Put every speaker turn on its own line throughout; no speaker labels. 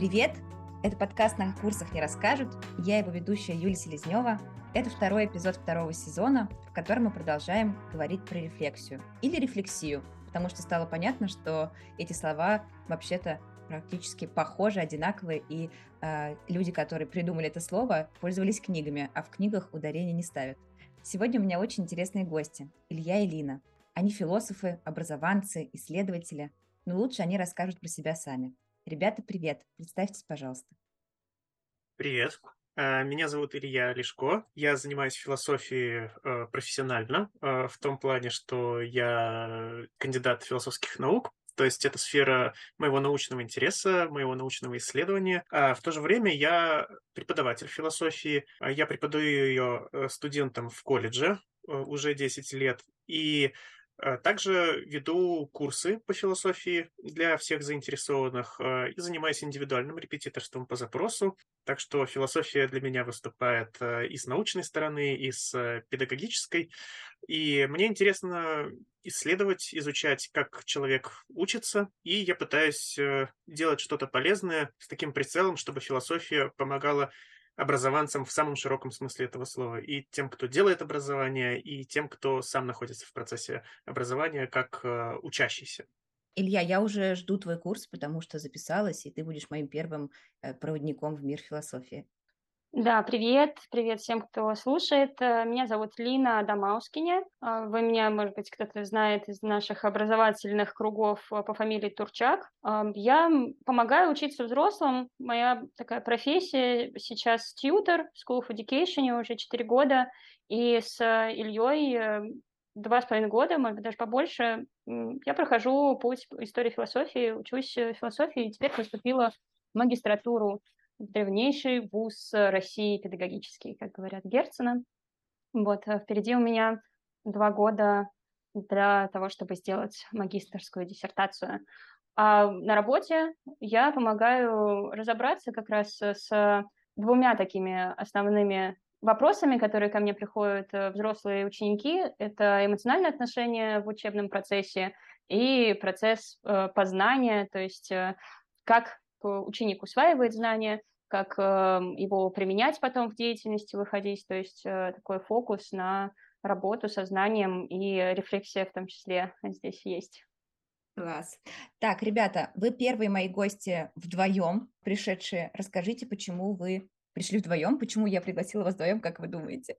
Привет! Это подкаст «На курсах не расскажут». Я его ведущая Юлия Селезнева. Это второй эпизод второго сезона, в котором мы продолжаем говорить про рефлексию. Или рефлексию, потому что стало понятно, что эти слова вообще-то практически похожи, одинаковые, и э, люди, которые придумали это слово, пользовались книгами, а в книгах ударения не ставят. Сегодня у меня очень интересные гости. Илья и Лина. Они философы, образованцы, исследователи, но лучше они расскажут про себя сами. Ребята, привет. Представьтесь, пожалуйста.
Привет. Э, меня зовут Илья Лешко. Я занимаюсь философией э, профессионально, э, в том плане, что я кандидат философских наук, то есть это сфера моего научного интереса, моего научного исследования. А в то же время я преподаватель философии. Я преподаю ее студентам в колледже уже 10 лет. И Э, также веду курсы по философии для всех заинтересованных э, и занимаюсь индивидуальным репетиторством по запросу. Так что философия для меня выступает э, и с научной стороны, и с педагогической. И мне интересно исследовать, изучать, как человек учится, и я пытаюсь делать что-то полезное с таким прицелом, чтобы философия помогала образованцам в самом широком смысле этого слова, и тем, кто делает образование, и тем, кто сам находится в процессе образования как э, учащийся.
Илья, я уже жду твой курс, потому что записалась, и ты будешь моим первым э, проводником в мир философии.
Да, привет, привет всем, кто слушает. Э, меня зовут Лина Дамаускине. А, вы меня, может быть, кто-то знает из наших образовательных кругов э, по фамилии Турчак. Я помогаю учиться взрослым. Моя такая профессия сейчас тьютер в School of Education уже 4 года. И с Ильей э, два с половиной года, может быть, даже побольше, я прохожу путь истории философии, учусь философии, и теперь поступила в магистратуру древнейший вуз России педагогический, как говорят Герцена. Вот, э, впереди у меня два года для того, чтобы сделать магистрскую диссертацию. А на работе я помогаю разобраться как раз с двумя такими основными вопросами, которые ко мне приходят э, взрослые ученики. Это эмоциональные отношения в учебном процессе и процесс э, познания, то есть как ученик усваивает знания, как эм, его применять потом в деятельности, выходить, то есть э, такой фокус на работу со знанием и рефлексия в том числе здесь есть.
Класс. Так, ребята, вы первые мои гости вдвоем пришедшие. Расскажите, почему вы пришли вдвоем, почему я пригласила вас вдвоем, как вы думаете?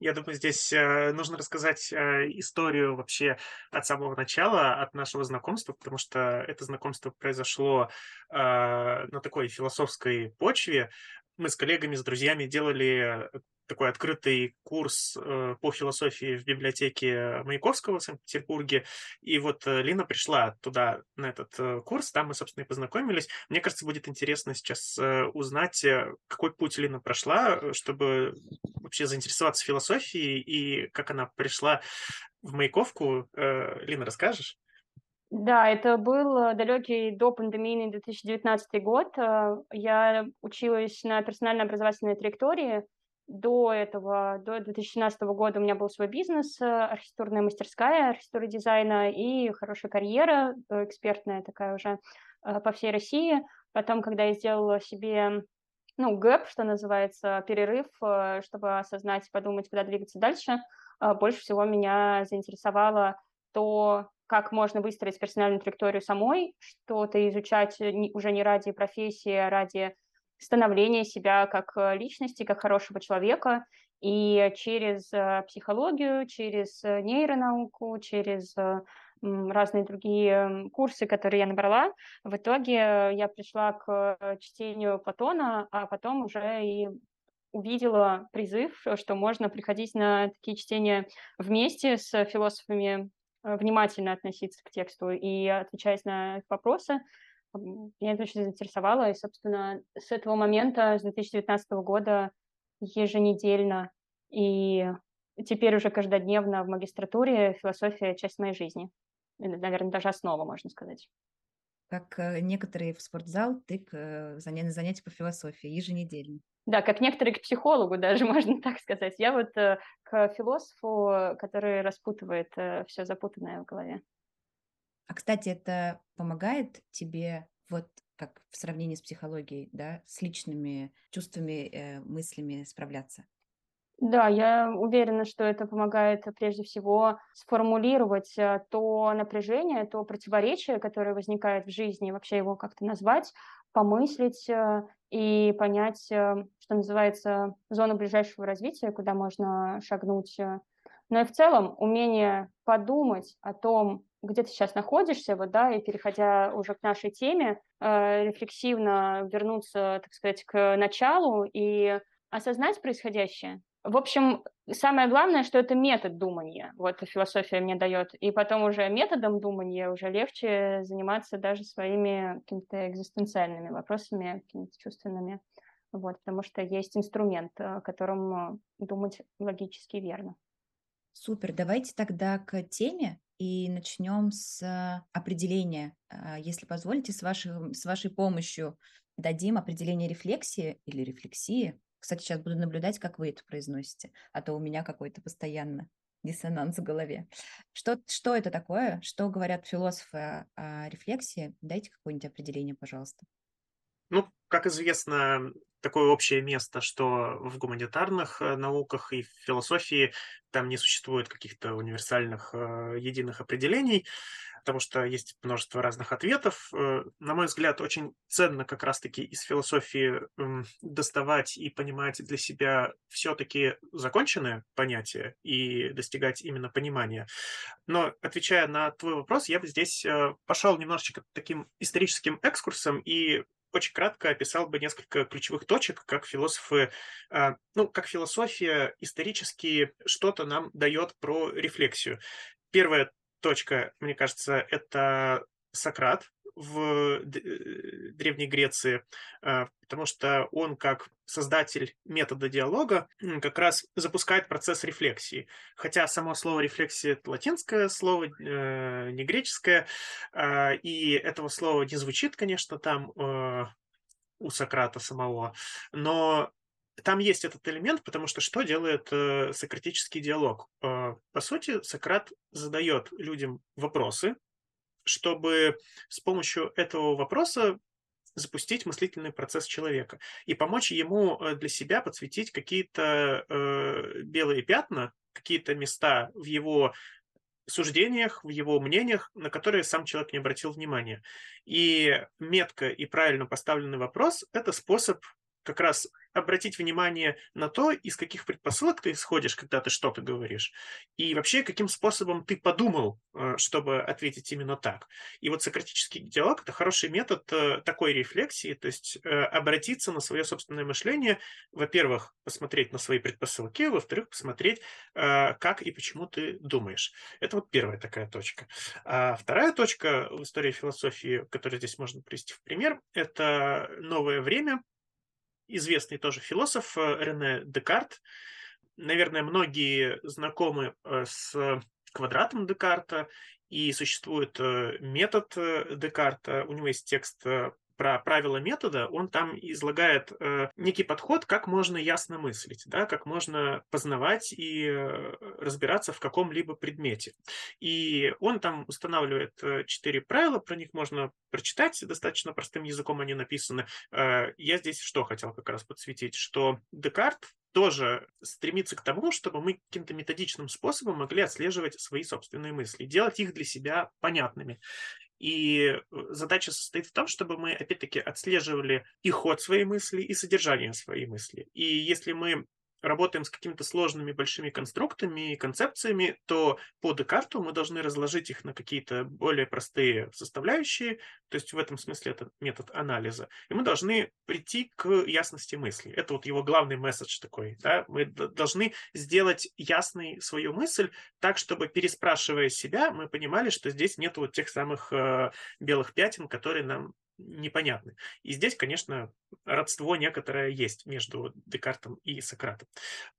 Я думаю, здесь э, нужно рассказать э, историю вообще от самого начала, от нашего знакомства, потому что это знакомство произошло э, на такой философской почве. Мы с коллегами, с друзьями делали такой открытый курс э, по философии в библиотеке Маяковского в Санкт-Петербурге. И вот э, Лина пришла туда, на этот э, курс, там мы, собственно, и познакомились. Мне кажется, будет интересно сейчас узнать, какой путь Лина прошла, чтобы вообще заинтересоваться философией и как она пришла в Маяковку. Лина, расскажешь?
Да, это был далекий до пандемии 2019 год. Я училась на персонально-образовательной траектории, до этого, до 2017 года у меня был свой бизнес, э, архитектурная мастерская, архитектура дизайна и хорошая карьера, э, экспертная такая уже э, по всей России. Потом, когда я сделала себе ну, гэп, что называется, перерыв, чтобы осознать, подумать, куда двигаться дальше, больше всего меня заинтересовало то, как можно выстроить персональную траекторию самой, что-то изучать уже не ради профессии, а ради становления себя как э, личности, как хорошего человека. И через э, психологию, через э, нейронауку, через разные другие курсы, которые я набрала, в итоге я пришла к чтению Платона, а потом уже и увидела призыв, что можно приходить на такие чтения вместе с философами, внимательно относиться к тексту и отвечать на вопросы, меня это очень заинтересовало, и, собственно, с этого момента, с 2019 года, еженедельно и теперь уже каждодневно в магистратуре философия — часть моей жизни. Наверное, даже основа, можно сказать.
Как э, некоторые в спортзал, ты к э, занятию по философии еженедельно.
Да, как некоторые к психологу даже, можно так сказать. Я вот э, к философу, который распутывает все запутанное в голове.
А, кстати, это помогает тебе вот как в сравнении с психологией, да, с личными чувствами, э, мыслями справляться?
Да, я уверена, что это помогает прежде всего сформулировать э, то напряжение, то противоречие, которое возникает в жизни, вообще его как-то назвать, помыслить э, и понять, э, что называется, зону ближайшего развития, куда можно шагнуть. Но и в целом умение подумать о том, где ты сейчас находишься, вот, да, и переходя уже к нашей теме, э, рефлексивно вернуться, так сказать, к началу и осознать происходящее. В общем, самое главное, что это метод думания. Вот философия мне дает. И потом уже методом думания уже легче заниматься даже своими какими-то экзистенциальными вопросами, какими-то чувственными. Вот, потому что есть инструмент, э, которым думать логически верно.
Супер, давайте тогда к теме и начнем с определения. А, если позволите, с вашей, с вашей помощью дадим определение рефлексии или рефлексии. Кстати, сейчас буду наблюдать, как вы это произносите, а то у меня какой-то постоянно диссонанс в голове. Что, что это такое? Что говорят философы о рефлексии? Дайте какое-нибудь определение, пожалуйста.
Ну, как известно, такое общее место, что в гуманитарных э, науках и в философии там не существует каких-то универсальных э, единых определений, потому что есть множество разных ответов. Э, на мой взгляд, очень ценно как раз-таки из философии доставать и понимать для себя все-таки законченное понятие и достигать именно понимания. Но отвечая на твой вопрос, я бы здесь пошел немножечко таким историческим экскурсом и очень кратко описал бы несколько ключевых точек, как философы, а, ну, как философия исторически что-то нам дает про рефлексию. Первая точка, мне кажется, это Сократ в Древней Греции, а, потому что он как создатель метода диалога как раз запускает процесс рефлексии. Хотя само слово рефлексия – это латинское слово, э, не греческое, и этого слова не звучит, конечно, там э, у Сократа самого, но там есть этот элемент, потому что что делает э, сократический диалог? Э, по сути, Сократ задает людям вопросы, чтобы с помощью этого вопроса запустить мыслительный процесс человека и помочь ему э, для себя подсветить какие-то э, белые пятна, какие-то места в его суждениях, в его мнениях, на которые сам человек не обратил внимания. И метко и правильно поставленный вопрос – это способ как раз обратить внимание на то, из каких предпосылок ты исходишь, когда ты что-то говоришь, и вообще каким способом ты подумал, э, чтобы ответить именно так. И вот сократический диалог – это хороший метод э, такой рефлексии, то есть э, обратиться на свое собственное мышление, во-первых, посмотреть на свои предпосылки, во-вторых, посмотреть, как и почему ты думаешь. Это вот первая такая точка. А вторая точка в истории философии, которую здесь можно привести в пример, это новое время – известный тоже философ э, Рене Декарт. Наверное, многие знакомы э, с квадратом Декарта, и существует э, метод Декарта. У него есть текст про правила метода, он там излагает э, некий подход, как можно ясно мыслить, да, как можно познавать и э, разбираться в каком-либо предмете. И он там устанавливает э, четыре правила, про них можно прочитать, достаточно простым языком они написаны. Э, я здесь что хотел как раз подсветить, что Декарт тоже стремится к тому, чтобы мы каким-то методичным способом могли отслеживать свои собственные мысли, делать их для себя понятными. И э, задача состоит в том, чтобы мы, опять-таки, отслеживали и ход своей мысли, и содержание своей мысли. И если мы работаем с какими-то сложными большими конструктами и концепциями, то по Декарту мы должны разложить их на какие-то более простые составляющие, то есть в этом смысле это метод анализа, и мы должны прийти к ясности мысли. Это вот его главный месседж такой. Да? Мы должны сделать ясной свою мысль так, чтобы, переспрашивая себя, мы понимали, что здесь нет вот тех самых э, белых пятен, которые нам непонятны. И здесь, конечно, родство некоторое есть между Декартом и Сократом.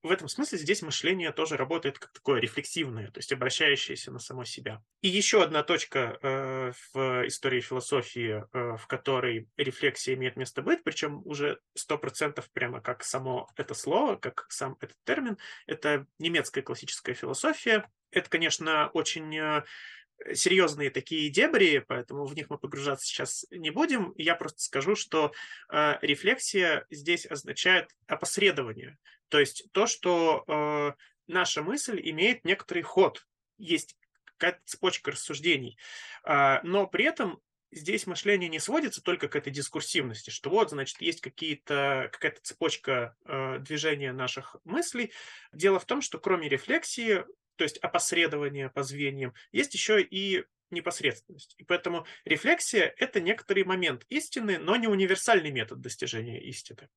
В этом смысле здесь мышление тоже работает как такое рефлексивное, то есть обращающееся на само себя. И еще одна точка э, в истории философии, э, в которой рефлексия имеет место быть, причем уже сто процентов прямо как само это слово, как сам этот термин, это немецкая классическая философия. Это, конечно, очень э, серьезные такие дебри, поэтому в них мы погружаться сейчас не будем. Я просто скажу, что э, рефлексия здесь означает опосредование. То есть то, что э, наша мысль имеет некоторый ход. Есть какая-то цепочка рассуждений. Э, но при этом здесь мышление не сводится только к этой дискурсивности, что вот, значит, есть какие-то, какая-то цепочка э, движения наших мыслей. Дело в том, что кроме рефлексии то есть опосредование по звеньям, есть еще и непосредственность. И поэтому рефлексия – это некоторый момент истины, но не универсальный метод достижения истины.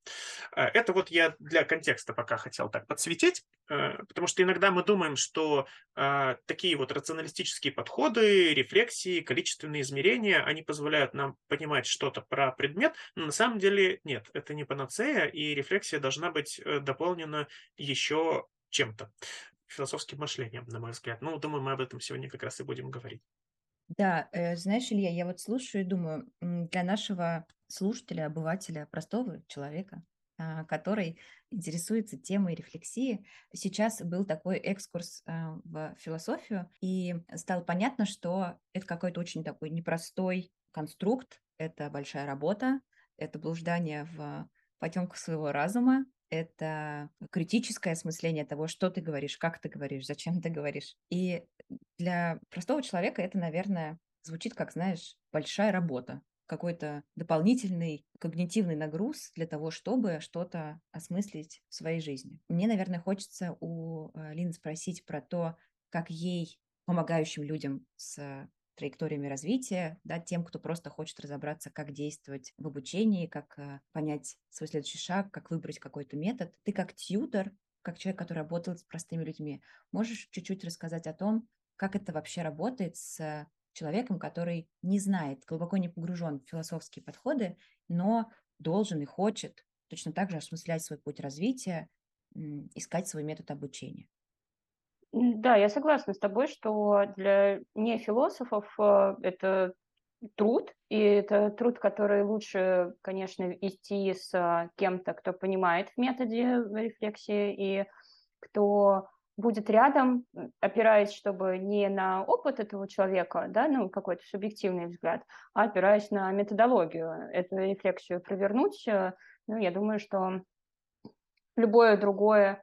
Э, это вот я для контекста пока хотел так подсветить, э, потому что иногда мы думаем, что э, такие вот рационалистические подходы, рефлексии, количественные измерения, они позволяют нам понимать что-то про предмет, но на самом деле нет, это не панацея, и рефлексия должна быть дополнена еще чем-то философским мышлением, на мой взгляд. Ну, думаю, мы об этом сегодня как раз и будем говорить.
Да, э, знаешь, Илья, я вот слушаю и думаю, для нашего слушателя, обывателя, простого человека, а, который интересуется темой рефлексии. Сейчас был такой экскурс а, в философию, и стало понятно, что это какой-то очень такой непростой конструкт, это большая работа, это блуждание в потемках своего разума, это критическое осмысление того, что ты говоришь, как ты говоришь, зачем ты говоришь. И для простого человека это, наверное, звучит как, знаешь, большая работа, какой-то дополнительный когнитивный нагруз для того, чтобы что-то осмыслить в своей жизни. Мне, наверное, хочется у э, Лины спросить про то, как ей, помогающим людям с траекториями развития, да, тем, кто просто хочет разобраться, как действовать в обучении, как э, понять свой следующий шаг, как выбрать какой-то метод. Ты как тьютер, как человек, который работает с простыми людьми, можешь чуть-чуть рассказать о том, как это вообще работает с человеком, который не знает, глубоко не погружен в философские подходы, но должен и хочет точно так же осмыслять свой путь развития, искать свой метод обучения.
Да, я согласна с тобой, что для нефилософов э, это труд, и это труд, который лучше, конечно, вести с кем-то, кто понимает в методе рефлексии и кто будет рядом, опираясь, чтобы не на опыт этого человека, да, ну, какой-то субъективный взгляд, а опираясь на методологию, эту рефлексию провернуть. Э, ну, я думаю, что любое другое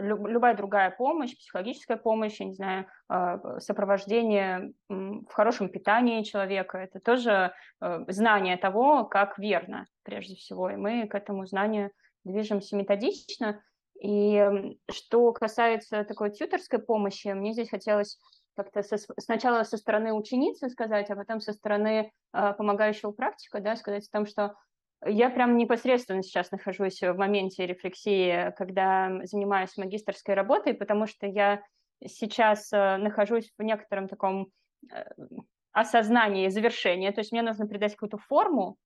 любая другая помощь, психологическая помощь, я не знаю, а, сопровождение в хорошем питании человека, это тоже э, знание того, как верно, прежде всего. И мы к этому знанию движемся методично. И что касается такой тьюторской помощи, мне здесь хотелось как-то со, сначала со стороны ученицы сказать, а потом со стороны э, помогающего практика, да, сказать о том, что я прям непосредственно сейчас нахожусь в моменте рефлексии, когда занимаюсь магистрской работой, потому что я сейчас э, нахожусь в некотором таком э, осознании завершения. То есть мне нужно придать какую-то форму,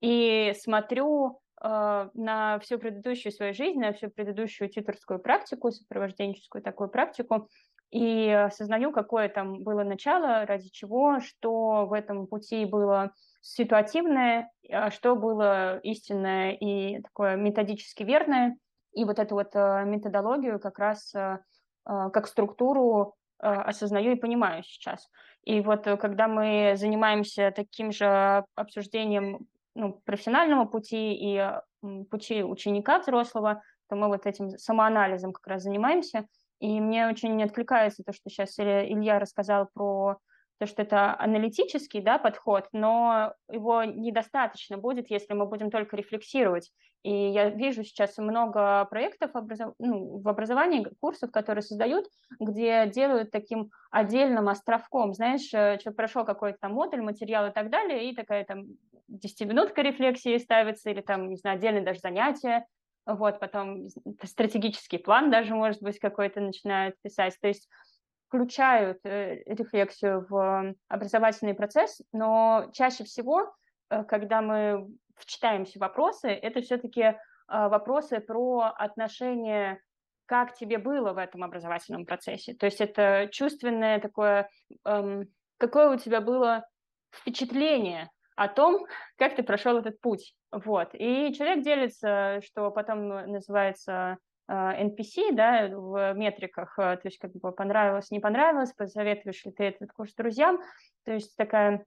и смотрю э, на всю предыдущую свою жизнь, на всю предыдущую титорскую практику, сопровожденческую такую практику, и осознаю, какое там было начало, ради чего, что в этом пути было ситуативное, а что было истинное и такое методически верное. И вот эту вот э, методологию как раз э, как структуру осознаю и понимаю сейчас. И вот когда мы занимаемся таким же обсуждением ну, профессионального пути и пути ученика взрослого, то мы вот этим самоанализом как раз занимаемся. И мне очень откликается то, что сейчас Илья рассказал про то, что это аналитический да, подход, но его недостаточно будет, если мы будем только рефлексировать. И я вижу сейчас много проектов образов... ну, в образовании, курсов, которые создают, где делают таким отдельным островком. Знаешь, э, человек прошел какой-то там модуль, материал и так далее, и такая там 10-минутка рефлексии ставится, или там, не знаю, отдельное даже занятие, вот, потом стратегический план даже, может быть, какой-то начинают писать. То есть включают э, рефлексию в образовательный процесс, но чаще всего, э, когда мы вчитаемся в вопросы, это все-таки э, вопросы про отношение как тебе было в этом образовательном процессе. То есть это чувственное такое, эм, какое у тебя было впечатление о том, как ты прошел этот путь. Вот. И человек делится, что потом называется NPC, да, в метриках, то есть как бы понравилось, не понравилось, посоветуешь ли ты этот курс друзьям, то есть такая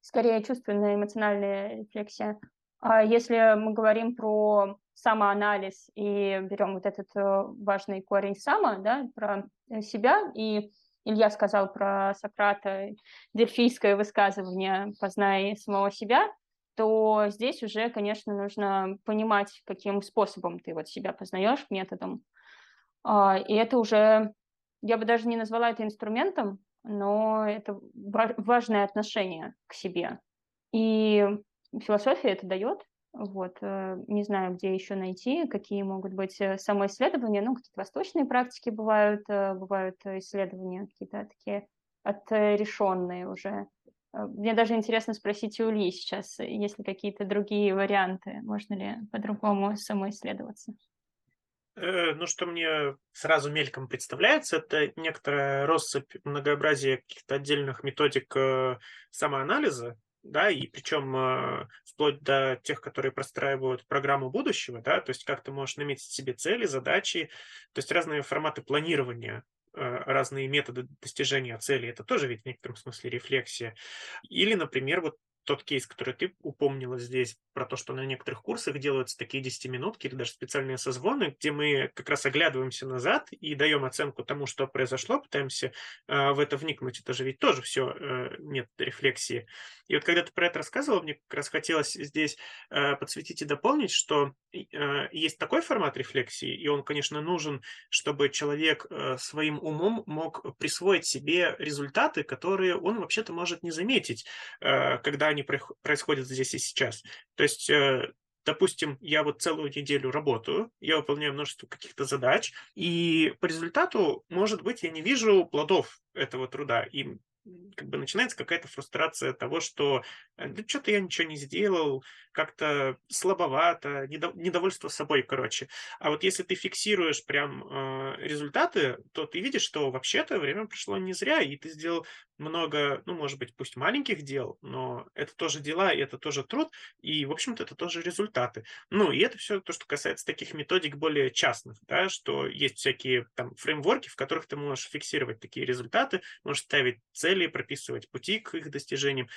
скорее чувственная, эмоциональная рефлексия. А если мы говорим про самоанализ и берем вот этот важный корень сама, да, про себя, и Илья сказал про Сократа, дельфийское высказывание «познай самого себя», то здесь уже, конечно, нужно понимать, каким способом ты вот себя познаешь методом. А, и это уже, я бы даже не назвала это инструментом, но это важное отношение к себе. И философия это дает, вот, э, не знаю, где еще найти, какие могут быть э, самоисследования. Ну, какие-то восточные практики бывают, э, бывают исследования какие-то такие отрешенные уже. Мне даже интересно спросить у Ильи сейчас, есть ли какие-то другие варианты, можно ли по-другому самоисследоваться?
Ну, что мне сразу мельком представляется, это некоторая россыпь многообразия каких-то отдельных методик самоанализа, да, и причем э, вплоть до тех, которые простраивают программу будущего, да, то есть как ты можешь наметить себе цели, задачи, то есть разные форматы планирования э, разные методы достижения цели, это тоже ведь в некотором смысле рефлексия. Или, например, вот тот кейс, который ты упомнила здесь, про то, что на некоторых курсах делаются такие 10-минутки или даже специальные созвоны, где мы как раз оглядываемся назад и даем оценку тому, что произошло, пытаемся э, в это вникнуть. Это же ведь тоже все э, нет рефлексии. И вот когда ты про это рассказывал, мне как раз хотелось здесь э, подсветить и дополнить, что э, есть такой формат рефлексии, и он, конечно, нужен, чтобы человек э, своим умом мог присвоить себе результаты, которые он вообще-то может не заметить, э, когда они происходят здесь и сейчас. То есть э, допустим, я вот целую неделю работаю, я выполняю множество каких-то задач, и по результату, может быть, я не вижу плодов этого труда, и как бы начинается какая-то фрустрация того, что э, да что-то я ничего не сделал, как-то слабовато, недовольство собой, короче. А вот если ты фиксируешь прям э, результаты, то ты видишь, что вообще-то время прошло не зря, и ты сделал много, ну, может быть, пусть маленьких дел, но это тоже дела, и это тоже труд, и, в общем-то, это тоже результаты. Ну, и это все то, что касается таких методик более частных, да, что есть всякие там фреймворки, в которых ты можешь фиксировать такие результаты, можешь ставить цели, прописывать пути к их достижениям.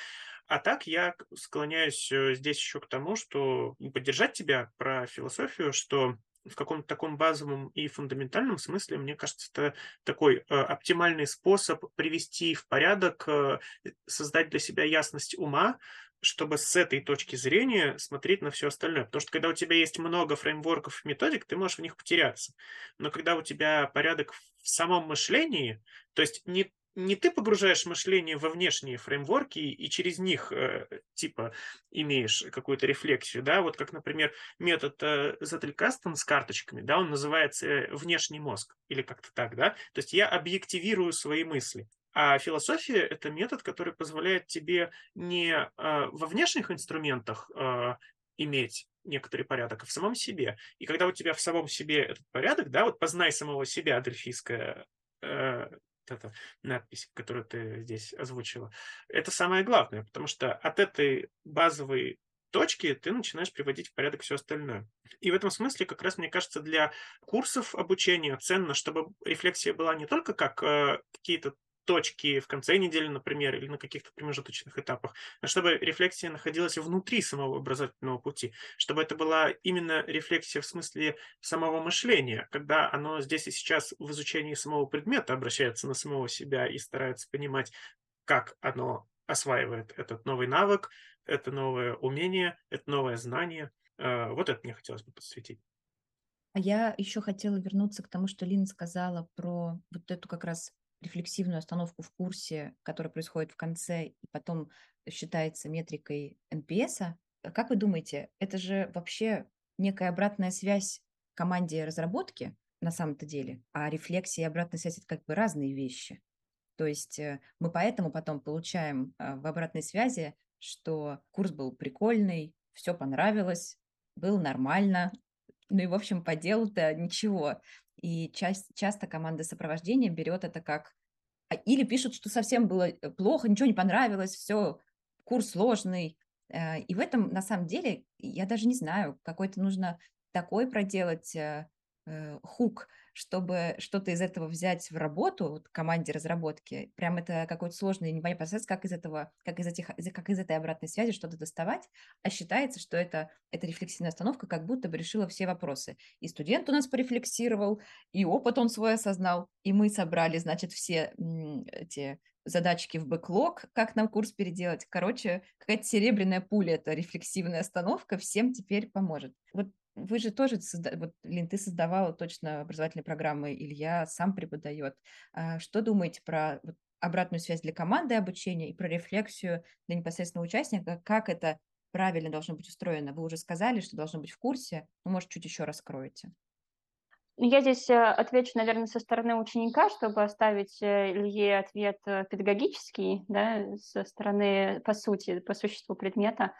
А так я склоняюсь э, здесь еще к тому, что поддержать тебя про философию, что в каком-то таком базовом и фундаментальном смысле, мне кажется, это такой э, оптимальный способ привести в порядок, э, создать для себя ясность ума, чтобы с этой точки зрения смотреть на все остальное. Потому что когда у тебя есть много фреймворков и методик, ты можешь в них потеряться. Но когда у тебя порядок в самом мышлении, то есть не не ты погружаешь мышление во внешние фреймворки и через них э, типа имеешь какую-то рефлексию, да, вот как, например, метод э, Zettelkasten с карточками, да, он называется э, внешний мозг или как-то так, да, то есть я объективирую свои мысли. А философия – это метод, который позволяет тебе не э, во внешних инструментах э, иметь некоторый порядок, а в самом себе. И когда у тебя в самом себе этот порядок, да, вот познай самого себя, дельфийская э, эта надпись, которую ты здесь озвучила, это самое главное, потому что от этой базовой точки ты начинаешь приводить в порядок все остальное. И в этом смысле, как раз, мне кажется, для курсов обучения ценно, чтобы рефлексия была не только как э, какие-то точки в конце недели, например, или на каких-то промежуточных этапах, а чтобы рефлексия находилась внутри самого образовательного пути, чтобы это была именно рефлексия в смысле самого мышления, когда оно здесь и сейчас в изучении самого предмета обращается на самого себя и старается понимать, как оно осваивает этот новый навык, это новое умение, это новое знание. Э, вот это мне хотелось бы подсветить.
А я еще хотела вернуться к тому, что Лина сказала про вот эту как раз рефлексивную остановку в курсе, которая происходит в конце и потом считается метрикой NPS, как вы думаете, это же вообще некая обратная связь команде разработки на самом-то деле, а рефлексия и обратная связь – это как бы разные вещи. То есть э, мы поэтому потом получаем а, в обратной связи, что курс был прикольный, все понравилось, был нормально, ну и, в общем, по делу-то ничего. И часть, часто команда сопровождения берет это как... А, или пишут, что совсем было э, плохо, ничего не понравилось, все, курс сложный. Э, и в этом, на самом деле, я даже не знаю, какой-то нужно такой проделать э, хук, чтобы что-то из этого взять в работу, вот, команде разработки, прям это какой-то сложный непонятный процесс, как из этого, как из этих, как из этой обратной связи что-то доставать, а считается, что это, эта рефлексивная остановка как будто бы решила все вопросы. И студент у нас порефлексировал, и опыт он свой осознал, и мы собрали, значит, все эти задачки в бэклог, как нам курс переделать. Короче, какая-то серебряная пуля, это рефлексивная остановка, всем теперь поможет. Вот вы же тоже, созда... вот, Лин, ты создавала точно образовательные программы, Илья сам преподает. А что думаете про обратную связь для команды обучения и про рефлексию для непосредственного участника? Как это правильно должно быть устроено? Вы уже сказали, что должно быть в курсе, но, может, чуть еще раскроете.
Ну, я здесь э, отвечу, наверное, со стороны ученика, чтобы оставить э, Илье ответ э, педагогический, да, со стороны, по сути, по существу предмета.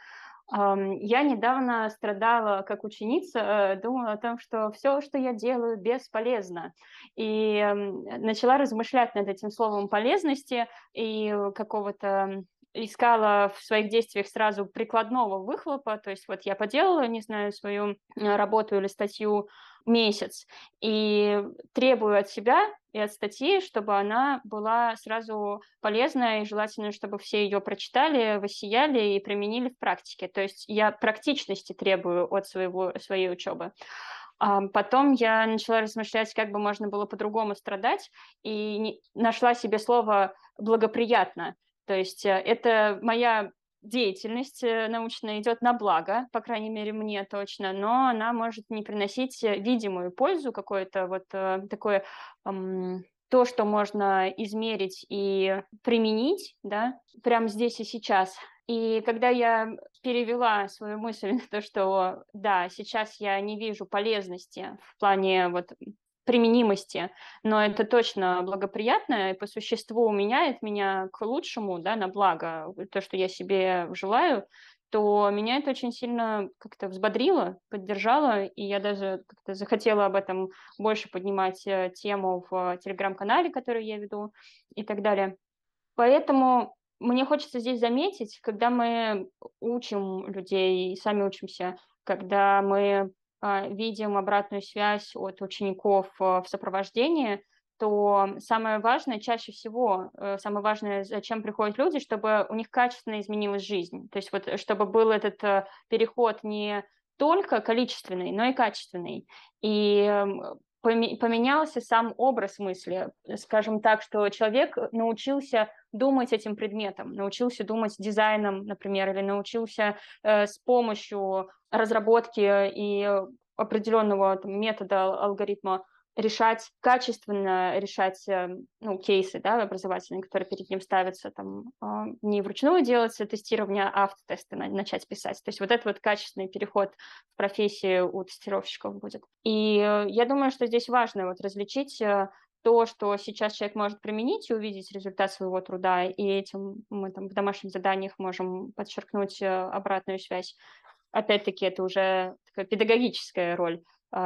Я недавно страдала как ученица, думала о том, что все, что я делаю, бесполезно. И начала размышлять над этим словом полезности и какого-то искала в своих действиях сразу прикладного выхлопа, то есть вот я поделала, не знаю, свою работу или статью, месяц. И требую от себя и от статьи, чтобы она была сразу полезная, и желательно, чтобы все ее прочитали, высияли и применили в практике. То есть я практичности требую от своего, своей учебы. А потом я начала размышлять, как бы можно было по-другому страдать, и нашла себе слово «благоприятно». То есть э, это моя деятельность э, научная идет на благо, по крайней мере, мне точно, но она может не приносить э, видимую пользу, какое-то вот такое то, что можно измерить и применить, да, прямо здесь и сейчас. И когда я перевела свою мысль на то, что да, сейчас я не вижу полезности в плане вот применимости, но это точно благоприятно и по существу меняет меня к лучшему, да, на благо, то, что я себе желаю, то меня это очень сильно как-то взбодрило, поддержало, и я даже как-то захотела об этом больше поднимать э, тему в телеграм-канале, который я веду и так далее. Поэтому мне хочется здесь заметить, когда мы учим людей сами учимся, когда мы видим обратную связь от учеников э, в сопровождении, то самое важное, чаще всего, э, самое важное, зачем приходят люди, чтобы у них качественно изменилась жизнь. То есть вот чтобы был этот э, переход не только количественный, но и качественный. И эм, поменялся сам образ мысли. Скажем так, что человек научился думать этим предметом, научился думать дизайном, например, или научился э, с помощью разработки и определенного там, метода, алгоритма решать качественно, решать э, ну, кейсы да, образовательные, которые перед ним ставятся, там, а, не вручную делать тестирование, а автотесты начать писать. То есть вот этот вот качественный переход в профессию у тестировщиков будет. И э, я думаю, что здесь важно вот различить э, то, что сейчас человек может применить и увидеть результат своего труда, и этим мы там в домашних заданиях можем подчеркнуть обратную связь. Опять-таки, это уже такая педагогическая роль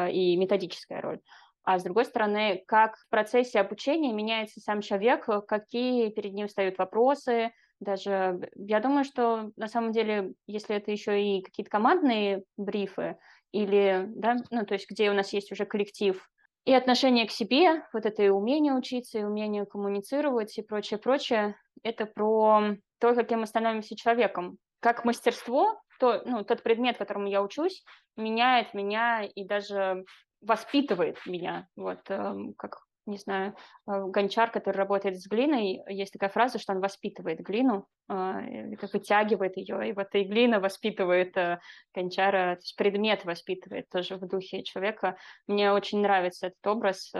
и методическая роль а с другой стороны, как в процессе обучения меняется сам человек, э, какие перед ним встают вопросы, даже я думаю, что на самом деле, если это еще и какие-то командные брифы, или, да, ну, то есть где у нас есть уже коллектив, и отношение к себе, вот это и умение учиться, и умение коммуницировать, и прочее, прочее, это про то, каким мы становимся человеком. Как мастерство, то, ну, тот предмет, которому я учусь, меняет меня и даже воспитывает меня, вот, эм, как, не знаю, э, гончар, который работает с глиной, есть такая фраза, что он воспитывает глину, э, как вытягивает ее, и вот и глина воспитывает э, гончара, то есть предмет воспитывает тоже в духе человека. Мне очень нравится этот образ,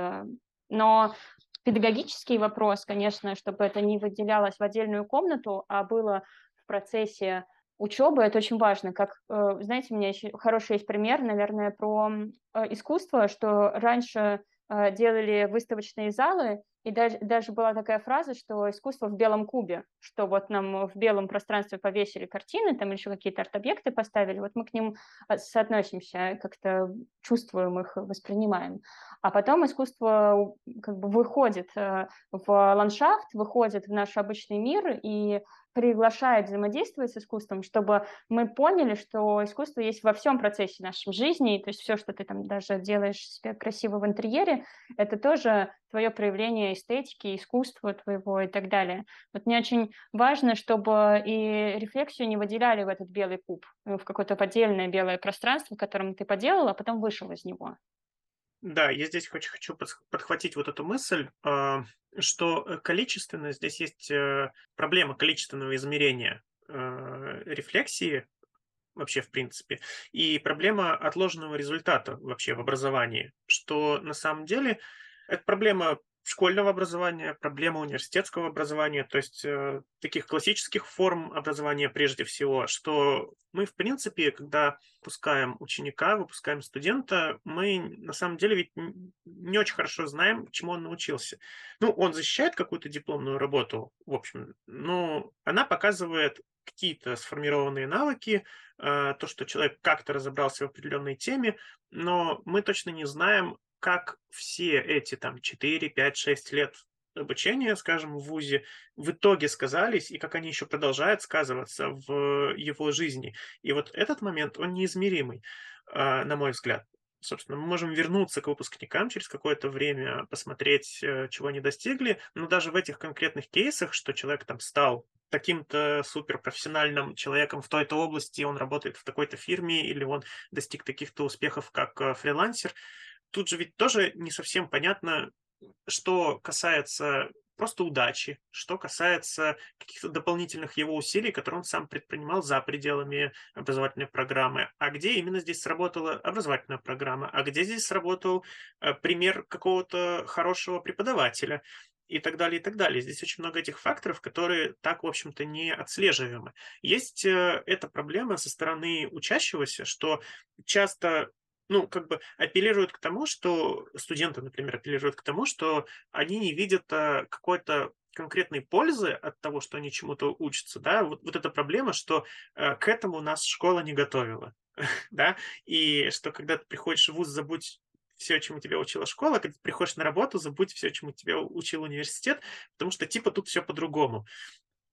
но педагогический вопрос, конечно, чтобы это не выделялось в отдельную комнату, а было в процессе учебы, это очень важно. Как, э, знаете, у меня еще хороший есть пример, наверное, про э, искусство, что раньше э, делали выставочные залы, И даже, даже была такая фраза, что искусство в белом кубе, что вот нам в белом пространстве повесили картины, там еще какие-то арт-объекты поставили, вот мы к ним а, соотносимся, как-то чувствуем их, воспринимаем. А потом искусство как бы выходит э, в ландшафт, выходит в наш обычный мир, и приглашает взаимодействовать с искусством, чтобы мы поняли, что искусство есть во всем процессе нашей жизни, то есть все, что ты там даже делаешь себе красиво в интерьере, это тоже твое проявление эстетики, искусства твоего и так далее. Вот мне очень важно, чтобы и рефлексию не выделяли в этот белый куб, в какое-то поддельное белое пространство, в котором ты поделал, а потом вышел из него.
Да, я здесь хочу, хочу подхватить вот эту мысль, а, что э, количественно, здесь есть э, проблема количественного измерения э, рефлексии вообще в принципе, и проблема отложенного результата вообще в образовании, что на самом деле это проблема школьного образования, проблема университетского образования, то есть э, таких классических форм образования прежде всего, что мы, в принципе, когда выпускаем ученика, выпускаем студента, мы на самом деле ведь не очень хорошо знаем, чему он научился. Ну, он защищает какую-то дипломную работу, в общем, но она показывает какие-то сформированные навыки, э, то, что человек как-то разобрался в определенной теме, но мы точно не знаем, как все эти там 4, 5, 6 лет обучения, скажем, в ВУЗе в итоге сказались, и как они еще продолжают сказываться в его жизни. И вот этот момент, он неизмеримый, а, на мой взгляд. Собственно, мы можем вернуться к выпускникам через какое-то время, посмотреть, э, чего они достигли, но даже в этих конкретных кейсах, что человек там стал таким-то суперпрофессиональным человеком в той-то области, он работает в такой-то фирме, или он достиг таких-то успехов как э, фрилансер, тут же ведь тоже не совсем понятно, что касается просто удачи, что касается каких-то дополнительных его усилий, которые он сам предпринимал за пределами образовательной программы, а где именно здесь сработала образовательная программа, а где здесь сработал э, пример какого-то хорошего преподавателя и так далее, и так далее. Здесь очень много этих факторов, которые так, в общем-то, не отслеживаемы. Есть э, эта проблема со стороны учащегося, что часто ну, как бы апеллируют к тому, что студенты, например, апеллируют к тому, что они не видят а, какой-то конкретной пользы от того, что они чему-то учатся, да, вот, вот эта проблема, что э, к этому нас школа не готовила, да, и что когда ты приходишь в ВУЗ, забудь все, чему тебя учила школа, когда ты приходишь на работу, забудь все, чему тебя учил университет, потому что типа тут все по-другому.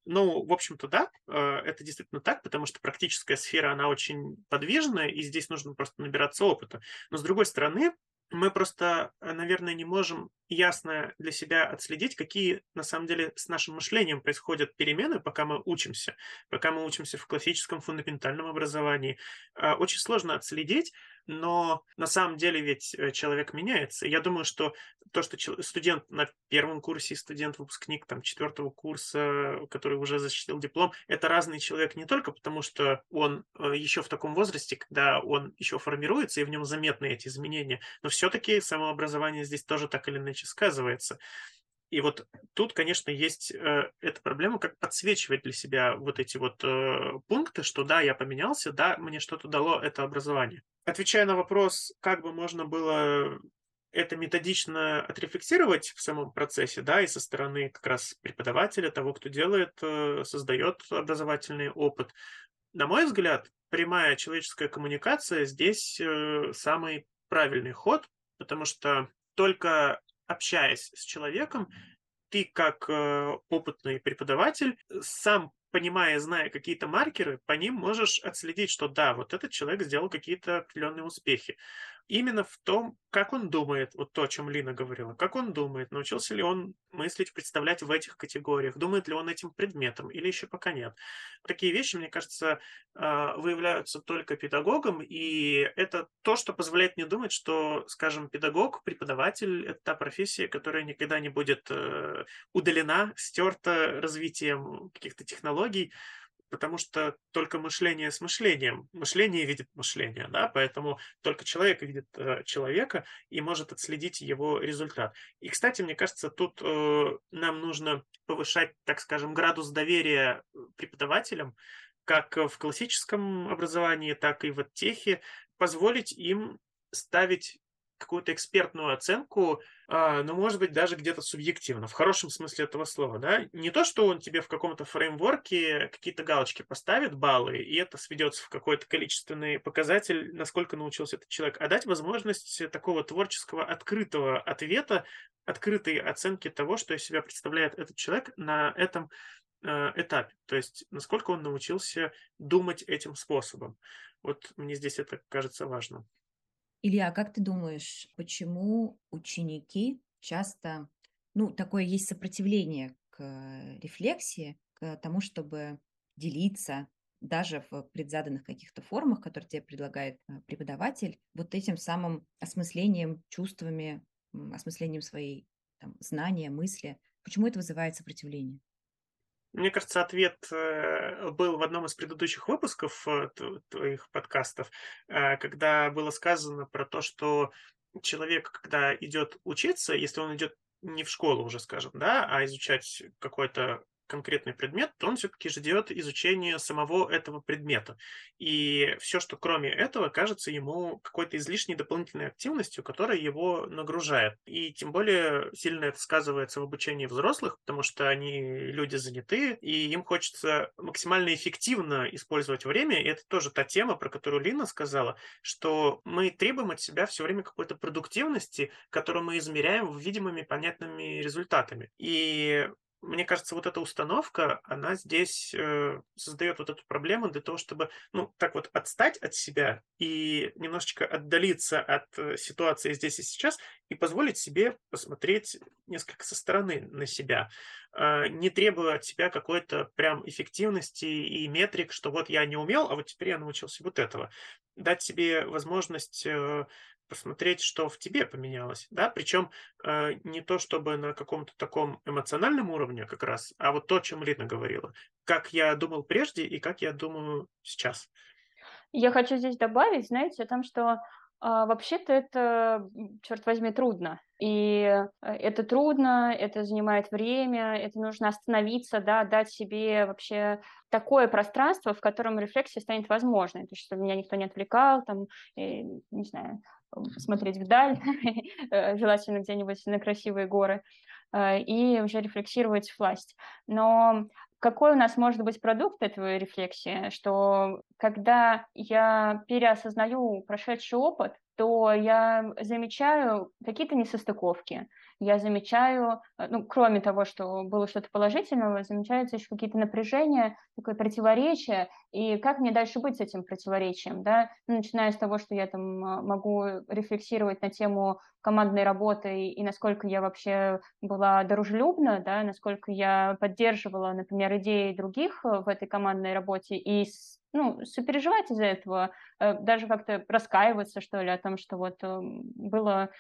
Ну, в общем-то, да, э, это действительно так, потому что практическая сфера, она очень подвижная, и здесь нужно просто набираться опыта. Но, с другой стороны, мы просто, э, наверное, не можем ясно для себя отследить, какие на самом деле с нашим мышлением происходят перемены, пока мы учимся, пока мы учимся в классическом фундаментальном образовании. А, очень сложно отследить, но на самом деле ведь э, человек меняется. Я думаю, что то, что студент на первом курсе, студент-выпускник там, четвертого курса, который уже защитил диплом, это разный человек не только потому, что он э, еще в таком возрасте, когда он еще формируется, и в нем заметны эти изменения, но все-таки самообразование здесь тоже так или иначе сказывается. И вот тут, конечно, есть э, эта проблема, как подсвечивать для себя вот эти вот э, пункты, что да, я поменялся, да, мне что-то дало это образование. Отвечая на вопрос, как бы можно было это методично отрефлексировать в самом процессе, да, и со стороны как раз преподавателя, того, кто делает, э, создает образовательный опыт. На мой взгляд, прямая человеческая коммуникация здесь э, самый правильный ход, потому что только общаясь с человеком, ты как э, опытный преподаватель сам понимая, зная какие-то маркеры, по ним можешь отследить, что да, вот этот человек сделал какие-то определенные успехи именно в том, как он думает, вот то, о чем Лина говорила, как он думает, научился ли он мыслить, представлять в этих категориях, думает ли он этим предметом или еще пока нет. Такие вещи, мне кажется, а, выявляются только педагогом, и это то, что позволяет мне думать, что, скажем, педагог, преподаватель – это та профессия, которая никогда не будет э, удалена, стерта развитием каких-то технологий, потому что только мышление с мышлением. Мышление видит мышление, да, поэтому только человек видит э, человека и может отследить его результат. И, кстати, мне кажется, тут э, нам нужно повышать, так скажем, градус доверия э, преподавателям, как в классическом образовании, так и в техе, позволить им ставить какую-то экспертную оценку, а, но, может быть, даже где-то субъективно, в хорошем смысле этого слова, да. Не то, что он тебе в каком-то фреймворке какие-то галочки поставит, баллы, и это сведется в какой-то количественный показатель, насколько научился этот человек, а дать возможность такого творческого открытого ответа, открытой оценки того, что из себя представляет этот человек на этом а, этапе. То есть, насколько он научился думать этим способом. Вот мне здесь это кажется важным.
Илья, а как ты думаешь, почему ученики часто, ну, такое есть сопротивление к рефлексии, к тому, чтобы делиться даже в предзаданных каких-то формах, которые тебе предлагает а, преподаватель, вот этим самым осмыслением, чувствами, осмыслением своей там, знания, мысли. Почему это вызывает сопротивление?
Мне кажется, ответ э, был в одном из предыдущих выпусков э, твоих подкастов, э, когда было сказано про то, что человек, когда идет учиться, если он идет не в школу уже, скажем, да, а изучать какой-то конкретный предмет, то он все-таки ждет изучения самого этого предмета. И все, что кроме этого, кажется ему какой-то излишней дополнительной активностью, которая его нагружает. И тем более сильно это сказывается в обучении взрослых, потому что они люди заняты, и им хочется максимально эффективно использовать время. И это тоже та тема, про которую Лина сказала, что мы требуем от себя все время какой-то продуктивности, которую мы измеряем видимыми, понятными результатами. И мне кажется, вот эта установка, она здесь э, создает вот эту проблему для того, чтобы, ну, так вот отстать от себя и немножечко отдалиться от э, ситуации здесь и сейчас и позволить себе посмотреть несколько со стороны на себя, э, не требуя от себя какой-то прям эффективности и метрик, что вот я не умел, а вот теперь я научился вот этого. Дать себе возможность э, посмотреть, что в тебе поменялось, да, причем э, не то чтобы на каком-то таком эмоциональном уровне как раз, а вот то, о чем Лина говорила, как я думал прежде и как я думаю сейчас.
Я хочу здесь добавить, знаете, о том, что а, вообще-то это, черт возьми, трудно. И э, это трудно, это занимает время, это нужно остановиться, да, дать себе вообще такое пространство, в котором рефлексия станет возможной. То есть, чтобы меня никто не отвлекал, там, и, не знаю, смотреть вдаль, э, желательно где-нибудь на красивые горы, э, и уже рефлексировать власть. Но какой у нас может быть продукт этой рефлексии, что когда я переосознаю прошедший опыт, то я замечаю какие-то несостыковки, я замечаю, э, ну, кроме того, что было что-то положительного, замечаются еще какие-то напряжения, такое противоречие, и как мне дальше быть с этим противоречием, да, ну, начиная с того, что я там а, могу рефлексировать на тему командной работы и насколько я вообще была дружелюбна, да, насколько я поддерживала, например, идеи других э, в этой командной работе и ну, сопереживать из-за этого, э, даже как-то раскаиваться, что ли, о том, что вот эм, было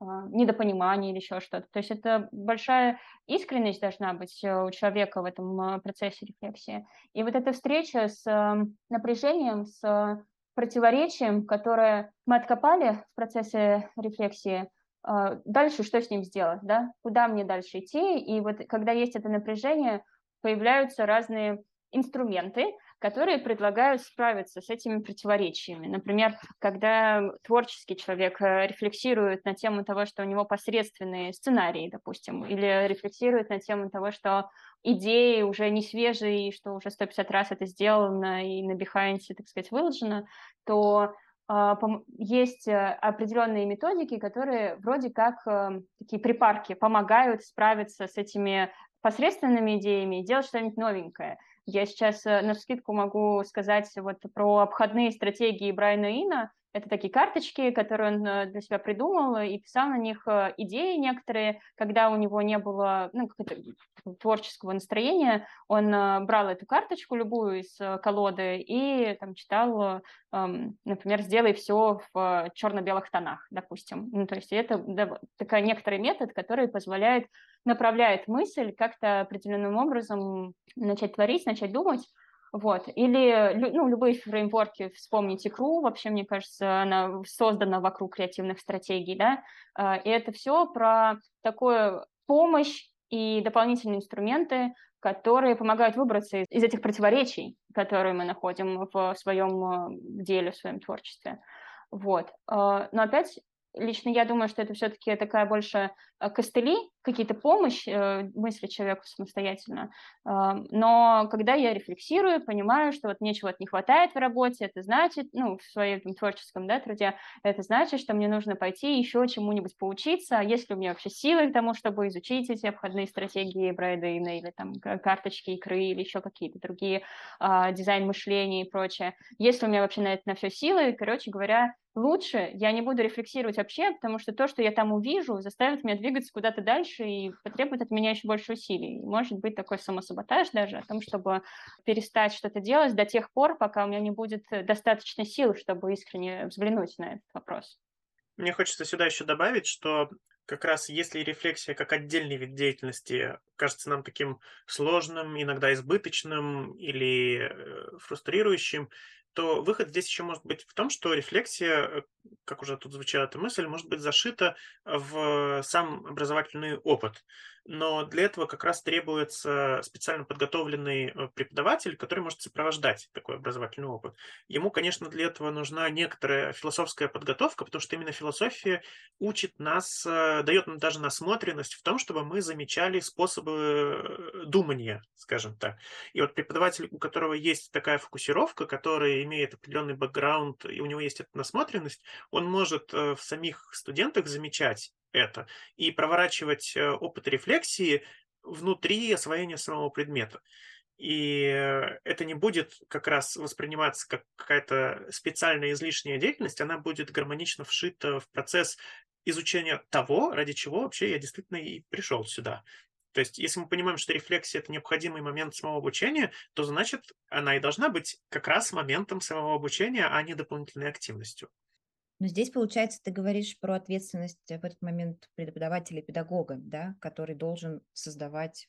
недопонимание или еще что-то. То есть это большая искренность должна быть э, у человека в этом э, процессе рефлексии. И вот эта встреча с эм, напряжением, с противоречием, которое мы откопали в процессе рефлексии, а, дальше что с ним сделать, да? Куда мне дальше идти? И вот когда есть это напряжение, появляются разные инструменты, которые предлагают справиться с этими противоречиями. Например, когда творческий человек э, рефлексирует на тему того, что у него посредственные сценарии, допустим, или рефлексирует на тему того, что идеи уже не свежие, и что уже 150 раз это сделано и на Behance, так сказать, выложено, то а, есть э, определенные методики, которые вроде как э, такие припарки помогают справиться с этими посредственными идеями и делать что-нибудь новенькое. Я сейчас э, на скидку могу сказать вот про обходные стратегии Брайана Ина. Это такие карточки, которые он э, для себя придумал и писал на них э, идеи некоторые, когда у него не было ну, творческого настроения, он брал эту карточку любую из колоды и там читал, эм, например, «Сделай все в черно-белых тонах», допустим. Ну, то есть это такой некоторый метод, который позволяет направляет мысль как-то определенным образом начать творить, начать думать. Вот. Или ну, любые фреймворки, вспомните икру, вообще, мне кажется, она создана вокруг креативных стратегий, да, а, и это все про такую помощь и дополнительные инструменты, которые помогают выбраться из, из этих противоречий, которые мы находим в своем деле, в своем творчестве. Вот. А, но опять лично я думаю, что это все-таки такая больше костыли, какие-то помощь э, мысли человеку самостоятельно. Э, но когда я рефлексирую, понимаю, что вот мне чего-то не хватает в работе, это значит, ну, в своем там, творческом да, труде, это значит, что мне нужно пойти еще чему-нибудь поучиться, а есть ли у меня вообще силы к тому, чтобы изучить эти обходные стратегии Брайдена или там карточки игры или еще какие-то другие э, дизайн мышления и прочее. Есть ли у меня вообще на это на все силы, короче говоря, лучше я не буду рефлексировать вообще, потому что то, что я там увижу, заставит меня двигаться куда-то дальше и потребует от меня еще больше усилий. может быть такой самосаботаж даже о том, чтобы перестать что-то делать до тех пор, пока у меня не будет достаточно сил, чтобы искренне взглянуть на этот вопрос.
Мне хочется сюда еще добавить, что как раз если рефлексия как отдельный вид деятельности кажется нам таким сложным, иногда избыточным или э, фрустрирующим, то выход здесь еще может быть в том, что рефлексия, э, как уже тут звучала эта мысль, может быть зашита в сам образовательный опыт но для этого как раз требуется специально подготовленный э, преподаватель, который может сопровождать такой образовательный опыт. Ему, конечно, для этого нужна некоторая философская подготовка, потому что именно философия учит нас, э, дает нам даже насмотренность в том, чтобы мы замечали способы э, думания, скажем так. И вот преподаватель, у которого есть такая фокусировка, который имеет определенный бэкграунд, и у него есть эта насмотренность, он может в самих студентах замечать это и проворачивать э, опыт рефлексии внутри освоения самого предмета. И э, это не будет как раз восприниматься как какая-то специальная излишняя деятельность, она будет гармонично вшита в процесс изучения того, ради чего вообще я действительно и пришел сюда. То есть, если мы понимаем, что рефлексия – это необходимый момент самого обучения, то значит, она и должна быть как раз моментом самого обучения, а не дополнительной активностью.
Но здесь, получается, ты говоришь про ответственность в этот момент преподавателя педагога, да, который должен создавать,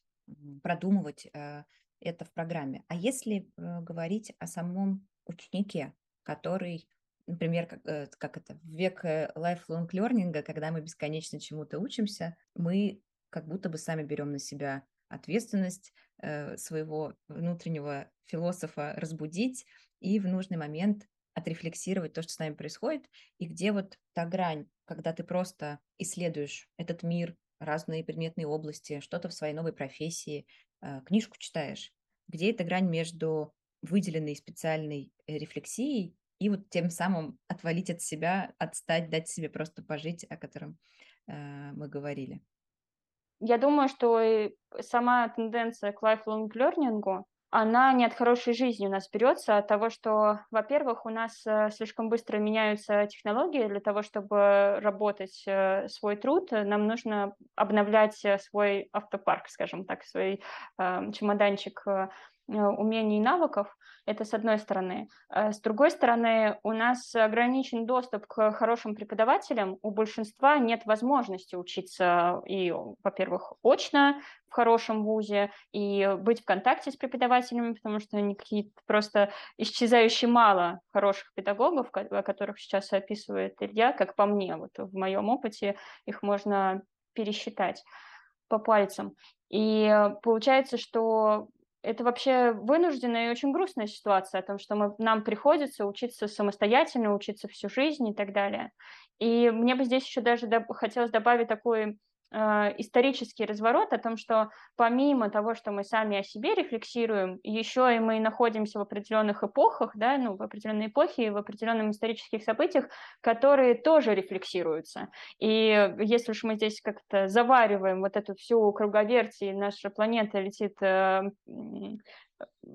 продумывать э, это в программе. А если э, говорить о самом ученике, который, например, как, э, как это, в век lifelong learning, когда мы бесконечно чему-то учимся, мы как будто бы сами берем на себя ответственность своего внутреннего философа разбудить и в нужный момент отрефлексировать то, что с нами происходит, и где вот та грань, когда ты просто исследуешь этот мир, разные предметные области, что-то в своей новой профессии, э, книжку читаешь, где эта грань между выделенной специальной э, рефлексией и вот тем самым отвалить от себя, отстать, дать себе просто пожить, о котором э, мы говорили.
Я думаю, что сама тенденция к lifelong learning она не от хорошей жизни у нас берется, а от того, что, во-первых, у нас э, слишком быстро меняются технологии для того, чтобы работать э, свой труд, нам нужно обновлять э, свой автопарк, скажем так, свой чемоданчик Э, умений и навыков, это с одной стороны. Э, с другой стороны, у нас ограничен доступ к хорошим преподавателям, у большинства нет возможности учиться и, во-первых, очно в хорошем вузе, и быть в контакте с преподавателями, потому что они какие-то просто исчезающие мало хороших педагогов, о которых сейчас описывает Илья, как по мне, вот в моем опыте их можно пересчитать по пальцам. И получается, что это вообще вынужденная и очень грустная ситуация о том, что мы, нам приходится учиться самостоятельно, учиться всю жизнь и так далее. И мне бы здесь еще даже доб- хотелось добавить такой исторический разворот о том, что помимо того, что мы сами о себе рефлексируем, еще и мы находимся в определенных эпохах, да, ну, в определенной эпохе, в определенных исторических событиях, которые тоже рефлексируются. И если уж мы здесь как-то завариваем вот эту всю круговерть, и наша планета летит э,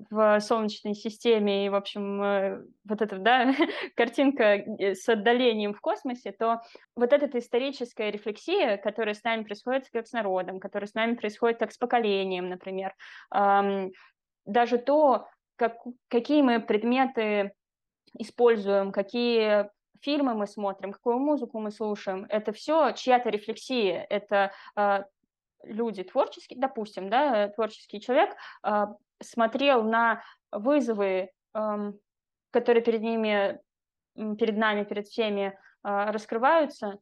в Солнечной системе, и, в общем, э, вот эта, да, картинка э, с отдалением в космосе, то вот эта историческая рефлексия, которая с нами происходит как с народом, которая с нами происходит как с поколением, например, даже то, как, какие мы предметы используем, какие фильмы мы смотрим, какую музыку мы слушаем, это все чья-то рефлексия, это а, люди творческие, допустим, да, творческий человек а, смотрел на вызовы, эм, которые перед ними, перед нами, перед всеми а, раскрываются,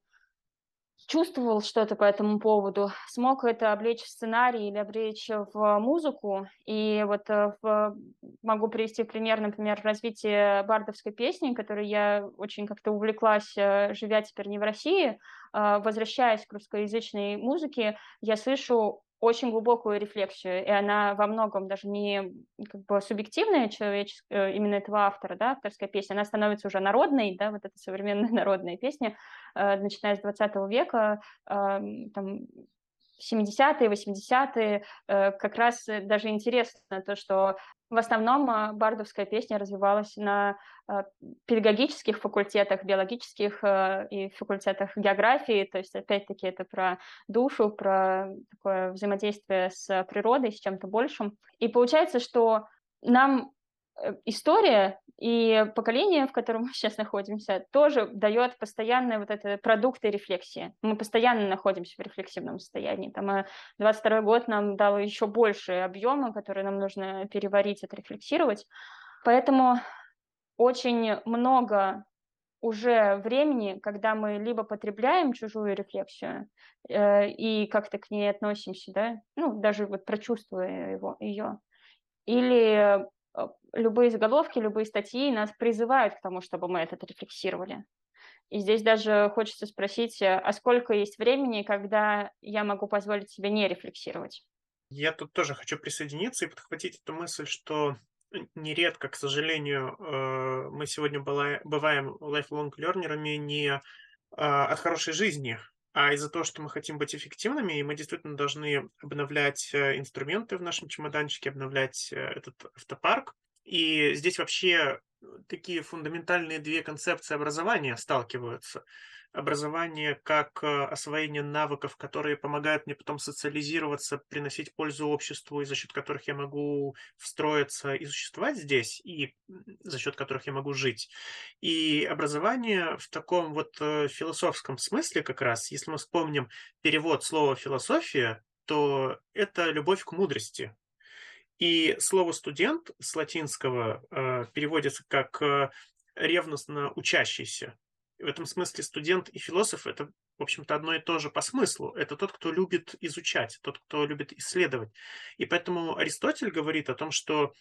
чувствовал что-то по этому поводу, смог это облечь в сценарий или облечь в музыку. И вот э, в, могу привести пример, например, развитие бардовской песни, которой я очень как-то увлеклась, э, живя теперь не в России. А, возвращаясь к русскоязычной музыке, я слышу очень глубокую рефлексию, и она во многом даже не как бы субъективная человеческая, э, именно этого автора, да, авторская песня, она становится уже народной, да, вот эта современная народная песня, э, начиная с 20 века, э, там, 70-е, 80-е, э, как раз даже интересно то, что в основном а, бардовская песня развивалась на а, педагогических факультетах, биологических э, и факультетах географии, то есть опять-таки это про душу, про такое взаимодействие с природой, с чем-то большим. И получается, что нам история и поколение, в котором мы сейчас находимся, тоже дает постоянные вот это продукты рефлексии. Мы постоянно находимся в рефлексивном состоянии. Там 22 э, год нам дал еще больше объема, которые нам нужно переварить, отрефлексировать. Поэтому очень много уже времени, когда мы либо потребляем чужую рефлексию э, и как-то к ней относимся, да, ну, даже вот прочувствуя его, ее, или Э, любые заголовки, любые статьи нас призывают к тому, чтобы мы это рефлексировали. И здесь даже хочется спросить, э, а сколько есть времени, когда я могу позволить себе не рефлексировать?
Я тут тоже хочу присоединиться и подхватить эту мысль, что нередко, к сожалению, э, мы сегодня бываем lifelong learnerами не от хорошей жизни, а из-за того, что мы хотим быть эффективными, и мы действительно должны обновлять э, инструменты в нашем чемоданчике, обновлять э, этот автопарк. И здесь вообще такие фундаментальные две концепции образования сталкиваются образование как э, освоение навыков, которые помогают мне потом социализироваться, приносить пользу обществу, и за счет которых я могу встроиться и существовать здесь, и за счет которых я могу жить. И образование в таком вот э, философском смысле как раз, если мы вспомним перевод слова «философия», то это любовь к мудрости. И слово «студент» с латинского э, переводится как э, ревностно учащийся. В этом смысле студент и философ – это, в общем-то, одно и то же по смыслу. Это тот, кто любит изучать, тот, кто любит исследовать. И поэтому Аристотель говорит о том, что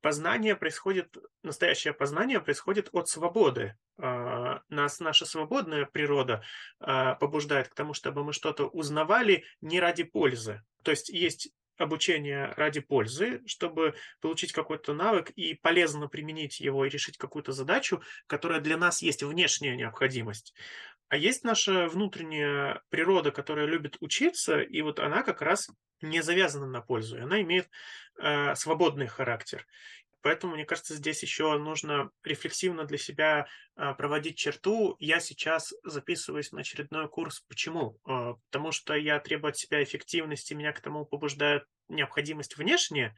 познание происходит, настоящее познание происходит от свободы. А, нас наша свободная природа а, побуждает к тому, чтобы мы что-то узнавали не ради пользы. То есть есть обучение ради пользы, чтобы получить какой-то навык и полезно применить его и решить какую-то задачу, которая для нас есть внешняя необходимость. А есть наша внутренняя природа, которая любит учиться, и вот она как раз не завязана на пользу, и она имеет э, свободный характер. Поэтому, мне кажется, здесь еще нужно рефлексивно для себя а, проводить черту. Я сейчас записываюсь на очередной курс. Почему? А, потому что я требую от себя эффективности, меня к тому побуждает необходимость внешняя,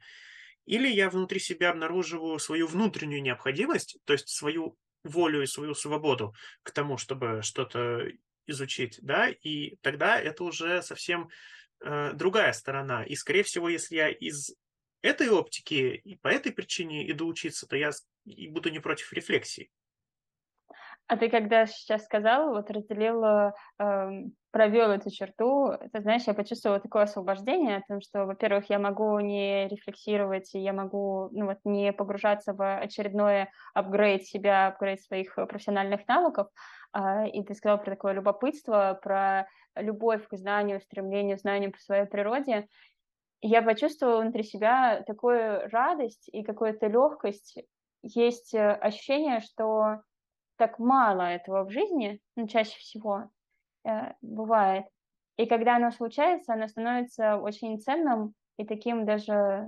или я внутри себя обнаруживаю свою внутреннюю необходимость, то есть свою волю и свою свободу к тому, чтобы что-то изучить, да, и тогда это уже совсем э, другая сторона. И, скорее всего, если я из этой оптики и по этой причине иду учиться, то я и буду не против рефлексии.
А ты когда сейчас сказал, вот разделил, э, эм, провел эту черту, ты знаешь, я почувствовала такое освобождение, о том, что, во-первых, я могу не рефлексировать, и я могу ну, вот, не погружаться в очередное апгрейд себя, апгрейд своих профессиональных навыков, э, и ты сказал про такое любопытство, про любовь к знанию, стремление к знанию по своей природе, я почувствовала внутри себя такую радость и какую-то легкость. Есть э, ощущение, что так мало этого в жизни, ну, чаще всего э, бывает. И когда оно случается, оно становится очень ценным и таким даже,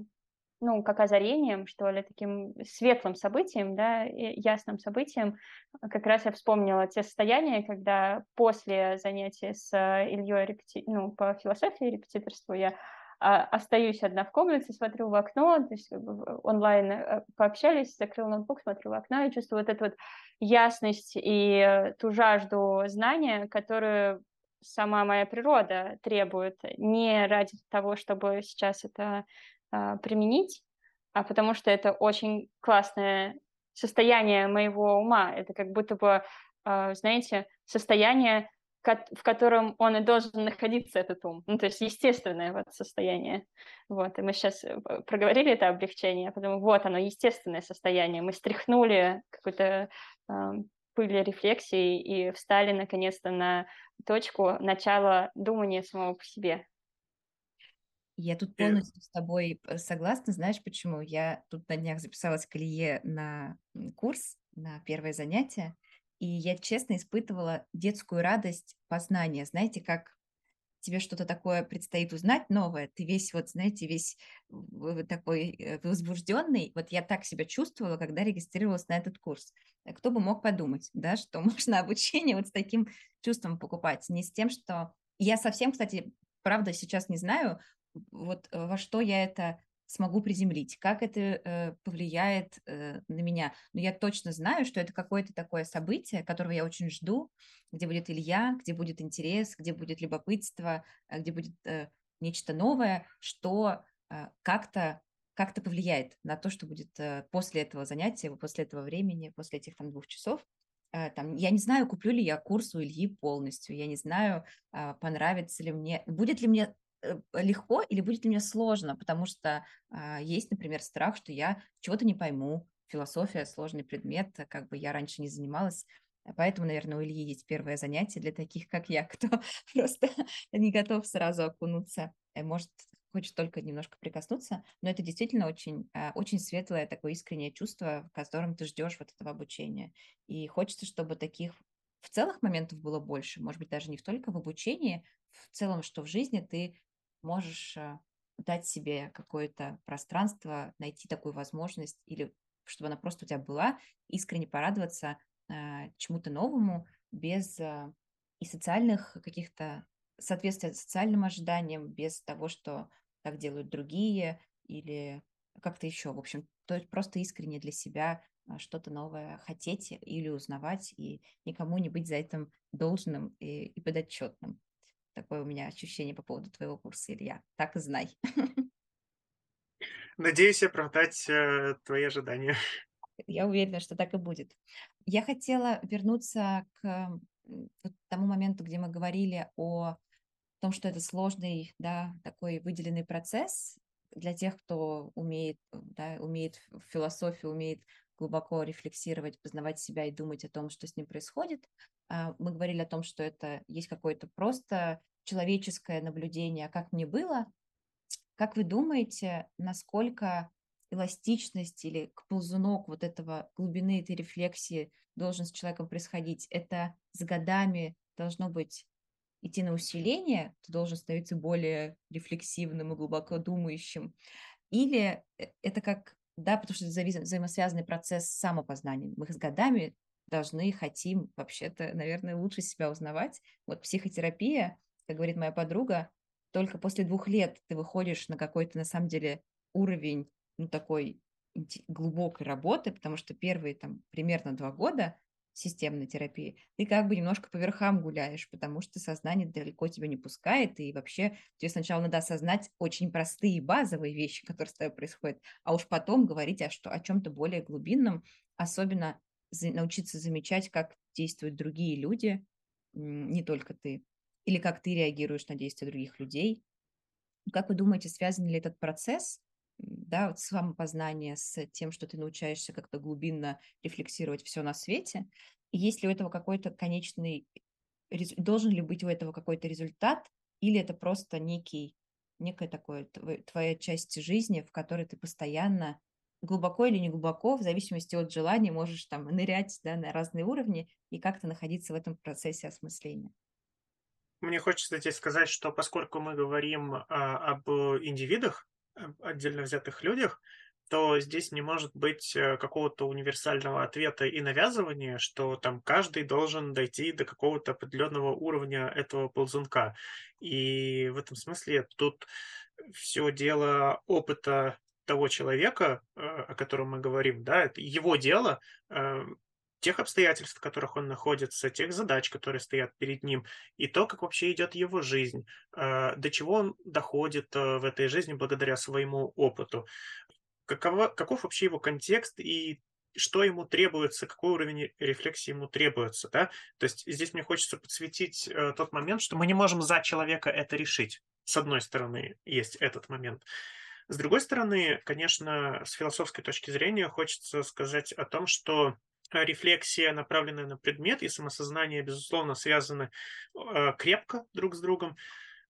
ну, как озарением, что ли, таким светлым событием, да, ясным событием. Как раз я вспомнила те состояния, когда после занятия с э, Ильей репети... ну, по философии репетиторству я остаюсь одна в комнате, смотрю в окно, то есть онлайн э, пообщались, закрыл ноутбук, смотрю в окно и чувствую вот эту вот ясность и ту жажду знания, которую сама моя природа требует, не ради того, чтобы сейчас это а, применить, а потому что это очень классное состояние моего ума. Это как будто бы, а, знаете, состояние в котором он и должен находиться, этот ум. Ну, то есть естественное вот состояние. Вот, и мы сейчас э, проговорили это облегчение, потому вот оно, естественное состояние. Мы стряхнули какую-то э, пыль рефлексии и встали наконец-то на точку начала думания самого по себе.
Я тут полностью с тобой э, согласна. Знаешь почему? Я тут на днях записалась к Илье на курс, на первое занятие, и я честно испытывала детскую радость познания. Знаете, как тебе что-то такое предстоит узнать новое, ты весь вот, знаете, весь такой э, возбужденный. Вот я так себя чувствовала, когда регистрировалась на этот курс. Кто бы мог подумать, да, что можно обучение вот с таким чувством покупать, не с тем, что... Я совсем, кстати, правда, сейчас не знаю, вот э, во что я это смогу приземлить, как это э, повлияет э, на меня. Но я точно знаю, что это какое-то такое событие, которого я очень жду, где будет Илья, где будет интерес, где будет любопытство, э, где будет э, нечто новое, что э, как-то как-то повлияет на то, что будет э, после этого занятия, после этого времени, после этих там двух часов. Э, там, я не знаю, куплю ли я курс у Ильи полностью, я не знаю, э, понравится ли мне, будет ли мне легко или будет мне сложно, потому что а, есть, например, страх, что я чего-то не пойму, философия сложный предмет, как бы я раньше не занималась, Поэтому, наверное, у Ильи есть первое занятие для таких, как я, кто просто не готов сразу окунуться, э, может, хочет только немножко прикоснуться, но это действительно очень, а, очень светлое такое искреннее чувство, в котором ты ждешь вот этого обучения. И хочется, чтобы таких в целых моментов было больше, может быть, даже не только в обучении, в целом, что в жизни ты можешь э, дать себе какое-то пространство, найти такую возможность, или чтобы она просто у тебя была, искренне порадоваться э, чему-то новому, без э, и социальных каких-то соответствия социальным ожиданиям, без того, что так делают другие, или как-то еще, в общем, то есть просто искренне для себя что-то новое хотеть или узнавать, и никому не быть за этим должным и, и подотчетным. Такое у меня ощущение по поводу твоего курса, Илья. Так и знай.
Надеюсь оправдать э, твои ожидания.
Я уверена, что так и будет. Я хотела вернуться к тому моменту, где мы говорили о том, что это сложный, да, такой выделенный процесс для тех, кто умеет, да, умеет в философии, умеет глубоко рефлексировать, познавать себя и думать о том, что с ним происходит. А, мы говорили о том, что это есть какое-то просто человеческое наблюдение, как мне было. Как вы думаете, насколько эластичность или ползунок вот этого глубины этой рефлексии должен с человеком происходить? Это с годами должно быть идти на усиление, ты должен становиться более рефлексивным и глубоко думающим. Или э, это как, да, потому что это взаимосвязанный процесс с самопознанием. Мы с годами должны, хотим вообще-то, наверное, лучше себя узнавать. Вот психотерапия, как говорит моя подруга, только после двух лет ты выходишь на какой-то, на самом деле, уровень, ну, такой глубокой работы, потому что первые там примерно два года системной терапии, ты как бы немножко по верхам гуляешь, потому что сознание далеко тебя не пускает, и вообще тебе сначала надо осознать очень простые базовые вещи, которые с тобой происходят, а уж потом говорить о, что, о чем-то более глубинном, особенно научиться замечать, как действуют другие люди, не только ты, или как ты реагируешь на действия других людей. Как вы думаете, связан ли этот процесс, да, вот самопознание с тем, что ты научаешься как-то глубинно рефлексировать все на свете? И есть ли у этого какой-то конечный, должен ли быть у этого какой-то результат, или это просто некий, некая такое, твоя часть жизни, в которой ты постоянно глубоко или не глубоко, в зависимости от желания, можешь там нырять да, на разные уровни и как-то находиться в этом процессе осмысления.
Мне хочется здесь сказать, что поскольку мы говорим а, об индивидах, отдельно взятых людях, то здесь не может быть э, какого-то универсального ответа и навязывания, что там каждый должен дойти до какого-то определенного уровня этого ползунка. И в этом смысле тут все дело опыта того человека, э, о котором мы говорим, да, это его дело, э, тех обстоятельств, в которых он находится, тех задач, которые стоят перед ним, и то, как вообще идет его жизнь, э, до чего он доходит в этой жизни благодаря своему опыту, какова, каков вообще его контекст и что ему требуется, какой уровень рефлексии ему требуется, да. То есть здесь мне хочется подсветить э, тот момент, что мы не можем за человека это решить. С одной стороны, есть этот момент. С другой стороны, конечно, с философской точки зрения хочется сказать о том, что рефлексия, направленная на предмет, и самосознание, безусловно, связаны э, крепко друг с другом,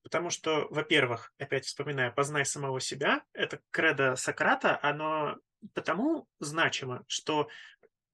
потому что, во-первых, опять вспоминая «познай самого себя», это кредо Сократа, оно потому значимо, что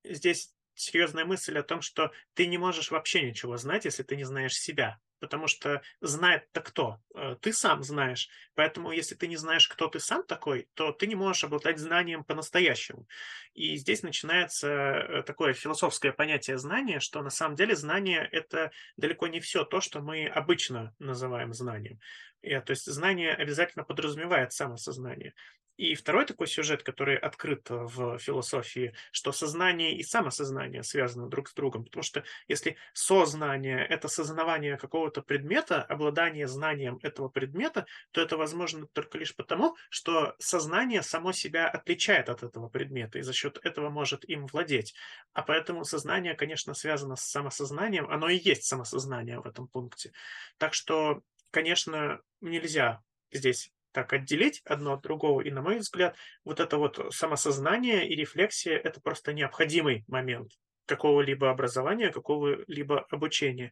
здесь серьезная мысль о том, что ты не можешь вообще ничего знать, если ты не знаешь себя потому что знает-то кто? Э, ты сам знаешь. Поэтому, если ты не знаешь, кто ты сам такой, то ты не можешь обладать знанием по-настоящему. И здесь начинается э, такое философское понятие знания, что на самом деле знание – это далеко не все то, что мы обычно называем знанием. То есть знание обязательно подразумевает самосознание. И второй такой сюжет, который открыт в философии, что сознание и самосознание связаны друг с другом. Потому что если сознание – это сознавание какого-то предмета, обладание знанием этого предмета, то это возможно только лишь потому, что сознание само себя отличает от этого предмета и за счет этого может им владеть. А поэтому сознание, конечно, связано с самосознанием, оно и есть самосознание в этом пункте. Так что, конечно, нельзя здесь так отделить одно от другого. И, на мой взгляд, вот это вот самосознание и рефлексия – это просто необходимый момент какого-либо образования, какого-либо обучения.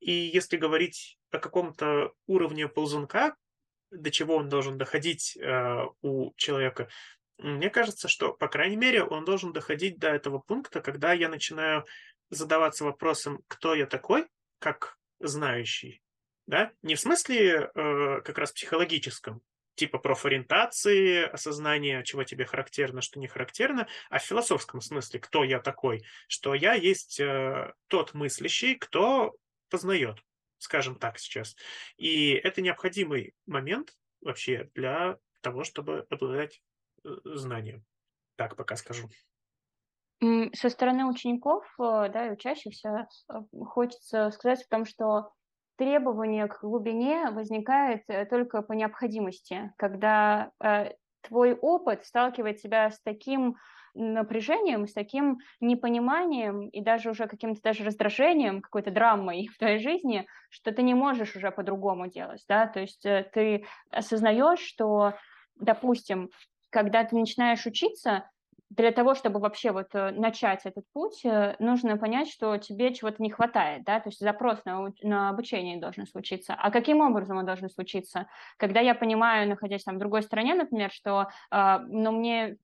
И если говорить о каком-то уровне ползунка, до чего он должен доходить э, у человека, мне кажется, что, по крайней мере, он должен доходить до этого пункта, когда я начинаю задаваться вопросом, кто я такой, как знающий, да? Не в смысле э, как раз психологическом, типа профориентации, осознания, чего тебе характерно, что не характерно, а в философском смысле, кто я такой, что я есть э, тот мыслящий, кто познает, скажем так сейчас. И это необходимый момент вообще для того, чтобы обладать э, знанием. Так пока скажу.
Со стороны учеников, э, да, и учащихся э, хочется сказать о том, что требование к глубине возникает э, только по необходимости, когда э, твой опыт сталкивает тебя с таким напряжением, с таким непониманием и даже уже каким-то даже раздражением, какой-то драмой в твоей жизни, что ты не можешь уже по-другому делать, да, то есть э, ты осознаешь, что, допустим, когда ты начинаешь учиться, для того, чтобы вообще вот э, начать этот путь, э, нужно понять, что тебе чего-то не хватает, да, то есть запрос на, на обучение должен случиться. А каким образом он должен случиться? Когда я понимаю, находясь там в другой стране, например, что, э, ну, мне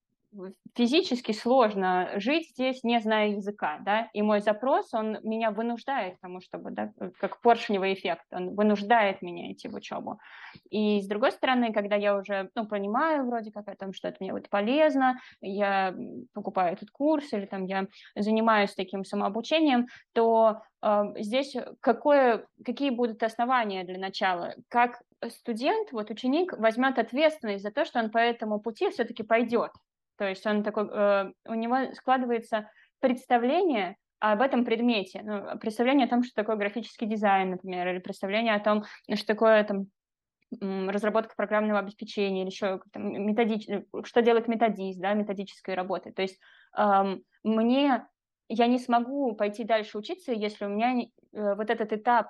физически сложно жить здесь, не зная языка, да, и мой запрос, он меня вынуждает к тому, чтобы, да, как поршневый эффект, он вынуждает меня идти в учебу. И с другой стороны, когда я уже, ну, понимаю вроде как о том, что это мне вот полезно, я покупаю этот курс или там я занимаюсь таким самообучением, то э, здесь какое, какие будут основания для начала, как студент, вот ученик возьмет ответственность за то, что он по этому пути все-таки пойдет, то есть он такой, э, у него складывается представление об этом предмете, ну, представление о том, что такое графический дизайн, например, или представление о том, что такое там разработка программного обеспечения или еще там, методич... что делает методист, да, методической работы. То есть эм, мне я не смогу пойти дальше учиться, если у меня не, э, вот этот этап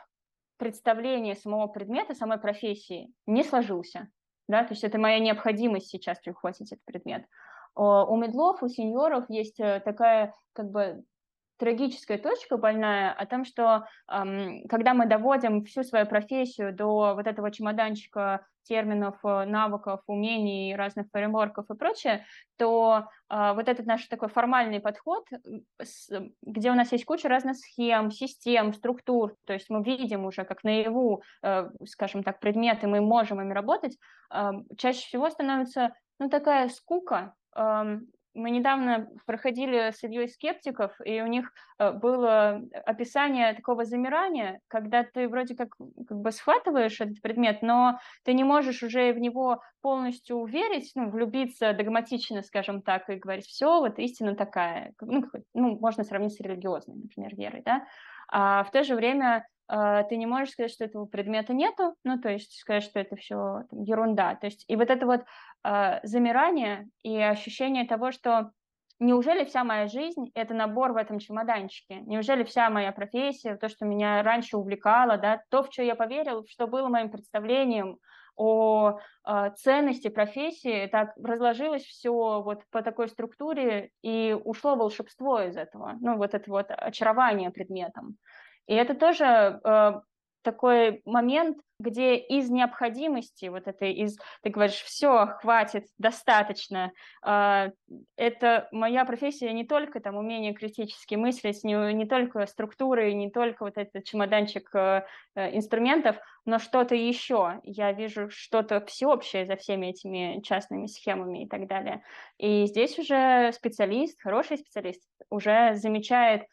представления самого предмета, самой профессии не сложился. Да? То есть это моя необходимость сейчас прихватить этот предмет. У медлов, у сеньоров есть э, такая как бы трагическая точка больная о том, что эм, когда мы доводим всю свою профессию до вот этого чемоданчика терминов, э, навыков, умений, разных фреймворков и прочее, то э, вот этот наш такой формальный подход, с, где у нас есть куча разных схем, систем, структур, то есть мы видим уже как наяву, э, скажем так, предметы, мы можем ими работать, э, чаще всего становится ну, такая скука, мы недавно проходили с Ильей скептиков, и у них э, было описание такого замирания, когда ты вроде как, как бы схватываешь этот предмет, но ты не можешь уже в него полностью уверить, ну, влюбиться догматично, скажем так, и говорить, все, вот истина такая. Ну, ну, можно сравнить с религиозной, например, верой, да? А в то же время ты не можешь сказать, что этого предмета нету, ну, то есть сказать, что это все ерунда. То есть и вот это вот э, замирание и ощущение того, что неужели вся моя жизнь – это набор в этом чемоданчике? Неужели вся моя профессия, то, что меня раньше увлекало, да, то, в что я поверил, что было моим представлением о э, ценности профессии, так разложилось все вот по такой структуре, и ушло волшебство из этого, ну, вот это вот очарование предметом. И это тоже э, такой момент, где из необходимости, вот этой из, ты говоришь, все, хватит, достаточно, э, это моя профессия не только там умение критически мыслить, не, не только структуры, не только вот этот чемоданчик э, э, инструментов, но что-то еще. Я вижу что-то всеобщее за всеми этими частными схемами и так далее. И здесь уже специалист, хороший специалист, уже замечает,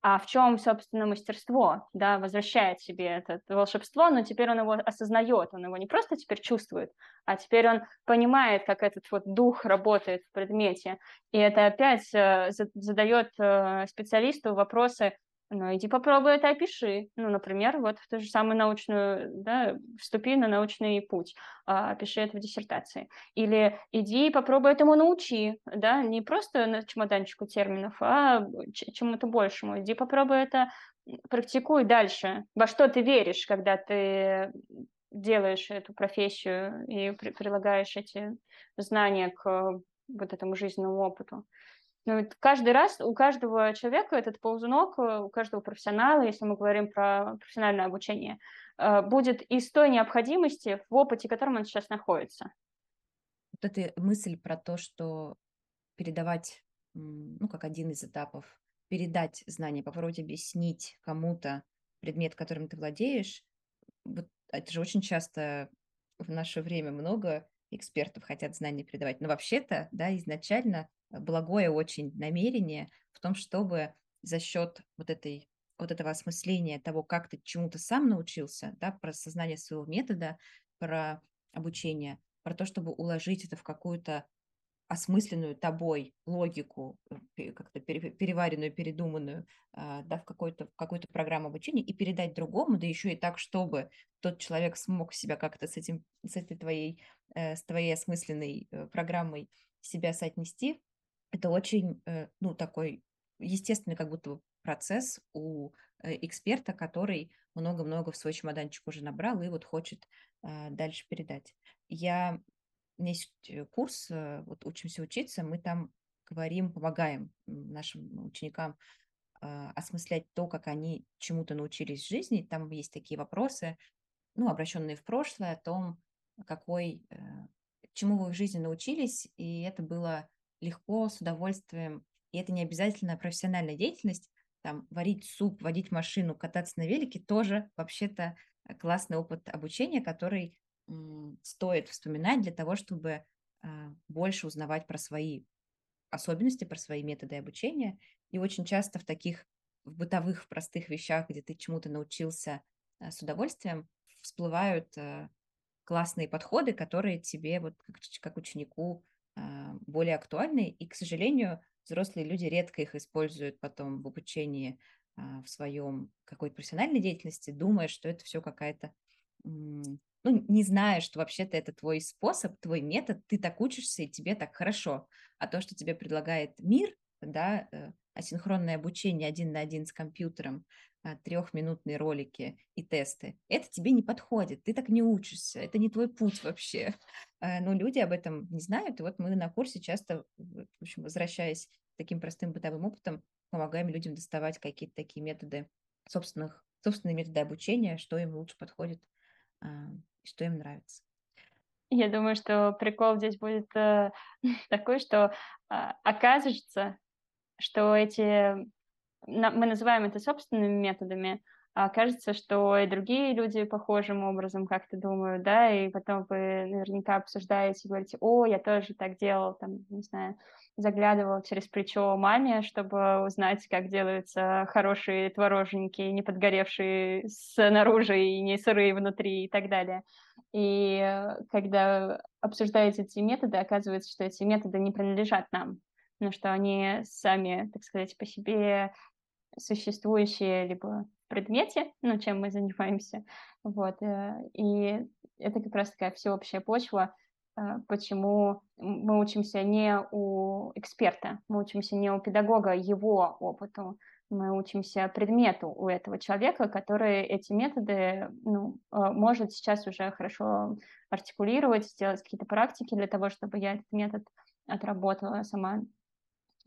а в чем, собственно, мастерство, да, возвращает себе это волшебство, но теперь он его осознает, он его не просто теперь чувствует, а теперь он понимает, как этот вот дух работает в предмете, и это опять э, задает э, специалисту вопросы, ну, иди попробуй это опиши. Ну, например, вот в ту же самую научную, да, вступи на научный путь, а, опиши это в диссертации. Или иди попробуй этому научи, да, не просто на чемоданчику терминов, а чему-то большему. Иди попробуй это, практикуй дальше. Во что ты веришь, когда ты делаешь эту профессию и при прилагаешь эти знания к вот этому жизненному опыту. Ну, каждый раз у каждого человека этот ползунок, э, у каждого профессионала, если мы говорим про профессиональное обучение, э, будет из той необходимости в опыте, в котором он сейчас находится.
Вот эта мысль про то, что передавать, ну, как один из этапов, передать знания, попробовать объяснить кому-то предмет, которым ты владеешь, вот это же очень часто в наше время много экспертов хотят знания передавать. Но вообще-то, да, изначально благое очень намерение в том, чтобы за счет вот этой вот этого осмысления того, как ты чему-то сам научился, да, про сознание своего метода, про обучение, про то, чтобы уложить это в какую-то осмысленную тобой логику, э, как-то переваренную, передуманную, а, да, в какую-то в какую-то программу обучения и передать другому, да еще и так, чтобы тот человек смог себя как-то с этим, с этой твоей, э, с твоей осмысленной э, программой себя соотнести, это очень, э, ну, такой естественный как будто процесс у э, эксперта, который много-много в свой чемоданчик уже набрал и вот хочет а, дальше передать. Я, у меня есть э, курс, вот учимся учиться, мы там говорим, помогаем нашим ученикам осмыслять то, как они чему-то научились в жизни. Там есть такие вопросы, ну, обращенные в прошлое, о том, какой, чему вы в жизни научились, и это было легко, с удовольствием. И это не обязательно профессиональная деятельность. Там варить суп, водить машину, кататься на велике тоже вообще-то э, классный опыт обучения, который стоит вспоминать для того, чтобы а, больше узнавать про свои особенности, про свои методы обучения. И очень часто в таких в бытовых, простых вещах, где ты чему-то научился э, с удовольствием, всплывают э, классные подходы, которые тебе, вот как, как ученику, более актуальны, и, к сожалению, взрослые люди редко их используют потом в обучении а, в своем какой-то профессиональной деятельности, думая, что это все какая-то, ну, не зная, что вообще-то это твой способ, твой метод, ты так учишься, и тебе так хорошо. А то, что тебе предлагает мир, да, э, асинхронное обучение один на один с компьютером, а, трехминутные ролики и тесты, это тебе не подходит, ты так не учишься, это не твой путь вообще. А, но люди об этом не знают, и вот мы на курсе часто, в общем, возвращаясь таким простым бытовым опытом, помогаем людям доставать какие-то такие методы собственных, собственные методы обучения, что им лучше подходит, а, что им нравится.
Я думаю, что прикол здесь будет э, такой, что э, окажется, что эти мы называем это собственными методами, а кажется, что и другие люди похожим образом как-то думают, да, и потом вы наверняка обсуждаете, говорите, о, я тоже так делал, там, не знаю, заглядывал через плечо маме, чтобы узнать, как делаются хорошие творожники, не подгоревшие снаружи и не сырые внутри и так далее. И э, когда обсуждаете эти методы, оказывается, что эти методы не принадлежат нам, но что они сами, так сказать, по себе существующие либо в предмете, ну, чем мы занимаемся, вот, э, и это как раз такая всеобщая почва, почему мы учимся не у эксперта, мы учимся не у педагога его опыту, мы учимся предмету у этого человека, который эти методы ну, может сейчас уже хорошо артикулировать, сделать какие-то практики для того, чтобы я этот метод отработала сама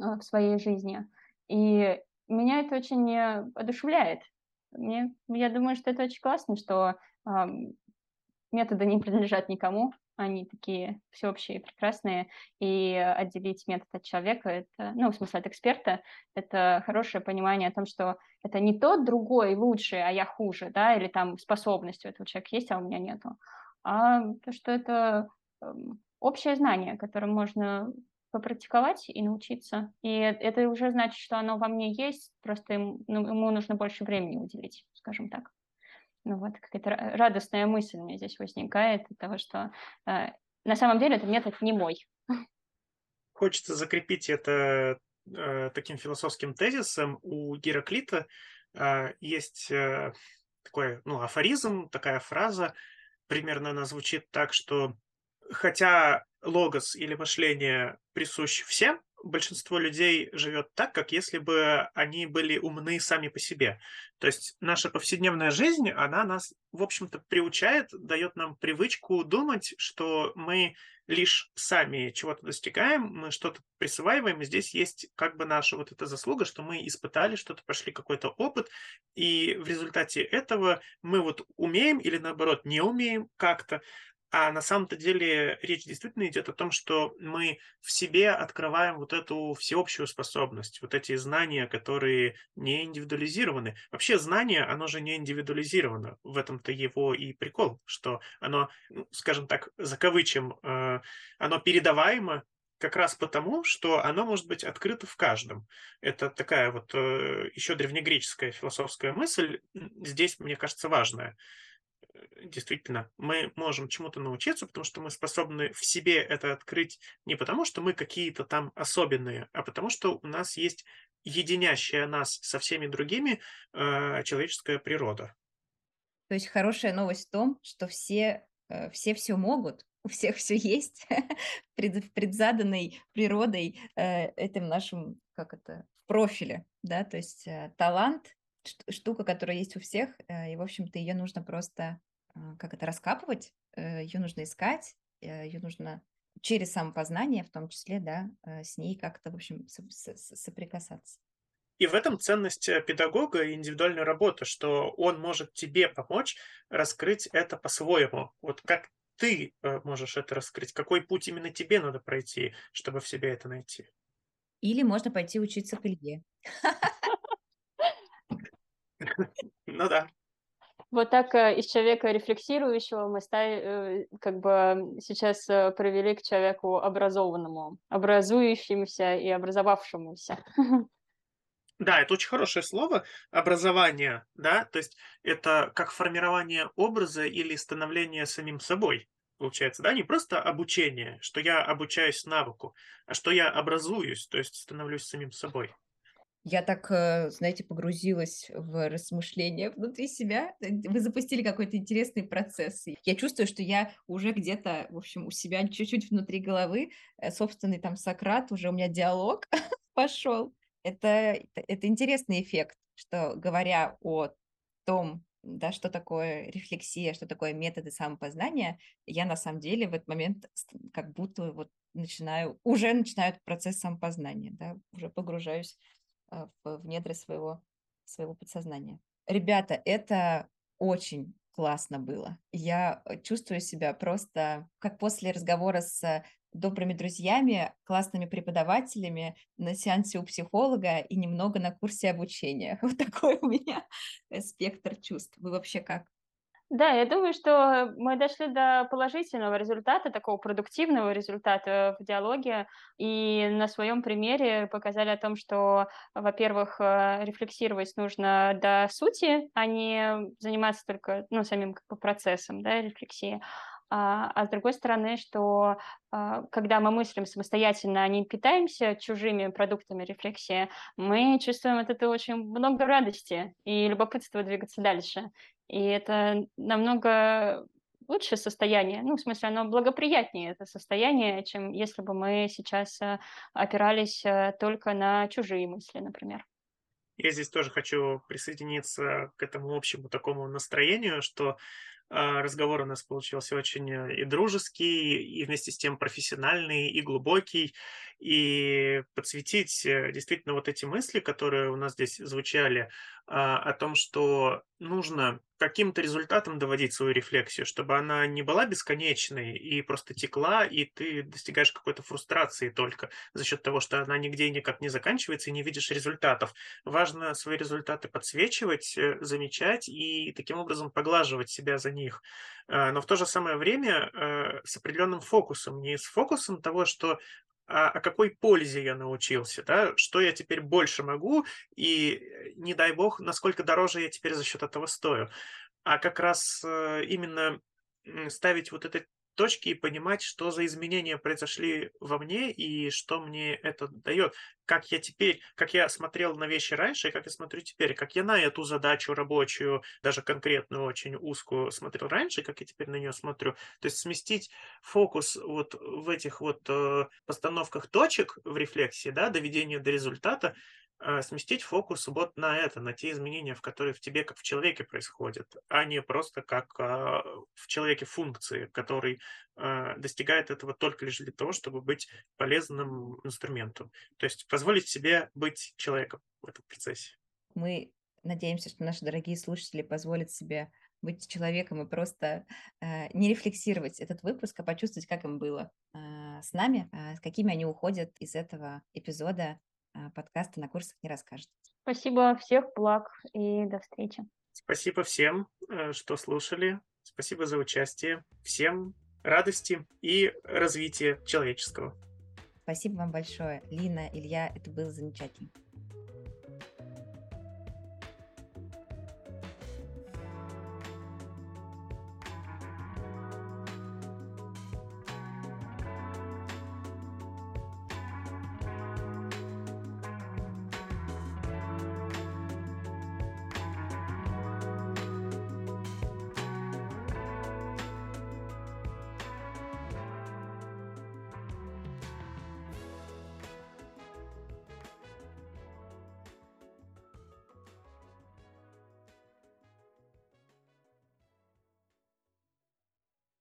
в своей жизни. И меня это очень одушевляет. Мне, я думаю, что это очень классно, что э, методы не принадлежат никому, они такие всеобщие, прекрасные, и отделить метод от человека, это, ну, в смысле от эксперта, это хорошее понимание о том, что это не тот другой лучший, а я хуже, да, или там способность у этого человека есть, а у меня нету, а то, что это э, общее знание, которым можно попрактиковать и научиться. И это уже значит, что оно во мне есть, просто ему, ну, ему нужно больше времени уделить, скажем так. Ну вот, какая-то радостная мысль у меня здесь возникает от того, что э, на самом деле этот метод не мой.
Хочется закрепить это э, таким философским тезисом. У Гераклита э, есть э, такой ну, афоризм, такая фраза, примерно она звучит так, что хотя логос или мышление присущ всем, большинство людей живет так, как если бы они были умны сами по себе. То есть наша повседневная жизнь, она нас, в общем-то, приучает, дает нам привычку думать, что мы лишь сами чего-то достигаем, мы что-то присваиваем, и здесь есть как бы наша вот эта заслуга, что мы испытали что-то, прошли какой-то опыт, и в результате этого мы вот умеем или наоборот не умеем как-то, а на самом-то деле речь действительно идет о том, что мы в себе открываем вот эту всеобщую способность, вот эти знания, которые не индивидуализированы. Вообще знание, оно же не индивидуализировано. В этом-то его и прикол, что оно, ну, скажем так, за кавычем, э, оно передаваемо как раз потому, что оно может быть открыто в каждом. Это такая вот э, еще древнегреческая философская мысль, здесь, мне кажется, важная действительно, мы можем чему-то научиться, потому что мы способны в себе это открыть не потому, что мы какие-то там особенные, а потому что у нас есть единящая нас со всеми другими э, человеческая природа.
То есть хорошая новость в том, что все, э, все все могут, у всех все есть, пред, предзаданной природой э, этим нашим, как это, в профиле, да, то есть э, талант штука, которая есть у всех, э, и, в общем-то, ее нужно просто, а, как это, раскапывать, э, ее нужно искать, э, ее нужно через самопознание, в том числе, да, с ней как-то, в общем, соприкасаться.
И в этом ценность педагога и индивидуальной работы, что он может тебе помочь раскрыть это по-своему. Вот как ты можешь это раскрыть, какой путь именно тебе надо пройти, чтобы в себе это найти.
Или можно пойти учиться к Илье.
Ну да.
Вот так э, из человека рефлексирующего мы стали, э, как бы сейчас э, привели к человеку образованному, образующемуся и образовавшемуся.
Да, это очень хорошее слово образование, да, то есть это как формирование образа или становление самим собой, получается, да, не просто обучение, что я обучаюсь навыку, а что я образуюсь, то есть становлюсь самим собой.
Я так, э, знаете, погрузилась в размышления внутри себя. Э, вы запустили какой-то интересный процесс. Я чувствую, что я уже где-то, в общем, у себя чуть-чуть внутри головы, э, собственный там Сократ, уже у меня диалог пошел. Это, это интересный эффект, что говоря о том, да, что такое рефлексия, что такое методы самопознания, я на самом деле в этот момент как будто вот начинаю, уже начинаю процесс самопознания, да, уже погружаюсь а, в недры своего, своего подсознания. Ребята, это очень классно было. Я э, чувствую себя просто как после разговора с добрыми друзьями, классными преподавателями на сеансе у психолога и немного на курсе обучения. Вот такой у меня э, спектр чувств. Вы вообще как?
Да, я думаю, что мы дошли до положительного результата, такого продуктивного результата в диалоге, и на своем примере показали о том, что, во-первых, э, рефлексировать нужно до сути, а не заниматься только ну, самим как бы, процессом да, рефлексии. А, а с другой стороны, что а, когда мы мыслим самостоятельно, а не питаемся чужими продуктами рефлексии, мы чувствуем от этого очень много радости и любопытства двигаться дальше. И это намного лучшее состояние. Ну, в смысле, оно благоприятнее, это состояние, чем если бы мы сейчас э, опирались э, только на чужие мысли, например.
Я здесь тоже хочу присоединиться к этому общему такому настроению, что а, разговор у нас получился очень э, и дружеский, и вместе с тем профессиональный, и глубокий, и подсветить э, действительно вот эти мысли, которые у нас здесь звучали, о том, что нужно каким-то результатом доводить свою рефлексию, чтобы она не была бесконечной и просто текла, и ты достигаешь какой-то фрустрации только за счет того, что она нигде никак не заканчивается и не видишь результатов. Важно свои результаты подсвечивать, э, замечать и таким образом поглаживать себя за них. А, но в то же самое время э, с определенным фокусом, не с фокусом того, что а, о какой пользе я научился, да, что я теперь больше могу, и э, не дай бог, насколько дороже я теперь за счет этого стою. А как раз э, именно ставить вот этот точки и понимать, что за изменения произошли во мне и что мне это дает. Как я теперь, как я смотрел на вещи раньше, и как я смотрю теперь, как я на эту задачу рабочую, даже конкретную, очень узкую смотрел раньше, как я теперь на нее смотрю. То есть сместить фокус вот в этих вот э, постановках точек в рефлексии, да, доведения до результата, сместить фокус вот на это, на те изменения, в которые в тебе, как в человеке происходят, а не просто как а, в человеке функции, который а, достигает этого только лишь для того, чтобы быть полезным инструментом. То есть позволить себе быть человеком в этом процессе.
Мы надеемся, что наши дорогие слушатели позволят себе быть человеком и просто э, не рефлексировать этот выпуск, а почувствовать, как им было э, с нами, э, с какими они уходят из этого эпизода а, подкаста на курсах не расскажет.
Спасибо, всех благ и до встречи.
Спасибо всем, э, что слушали. Спасибо за участие. Всем радости и развития человеческого.
Спасибо вам большое, Лина, Илья, это было замечательно.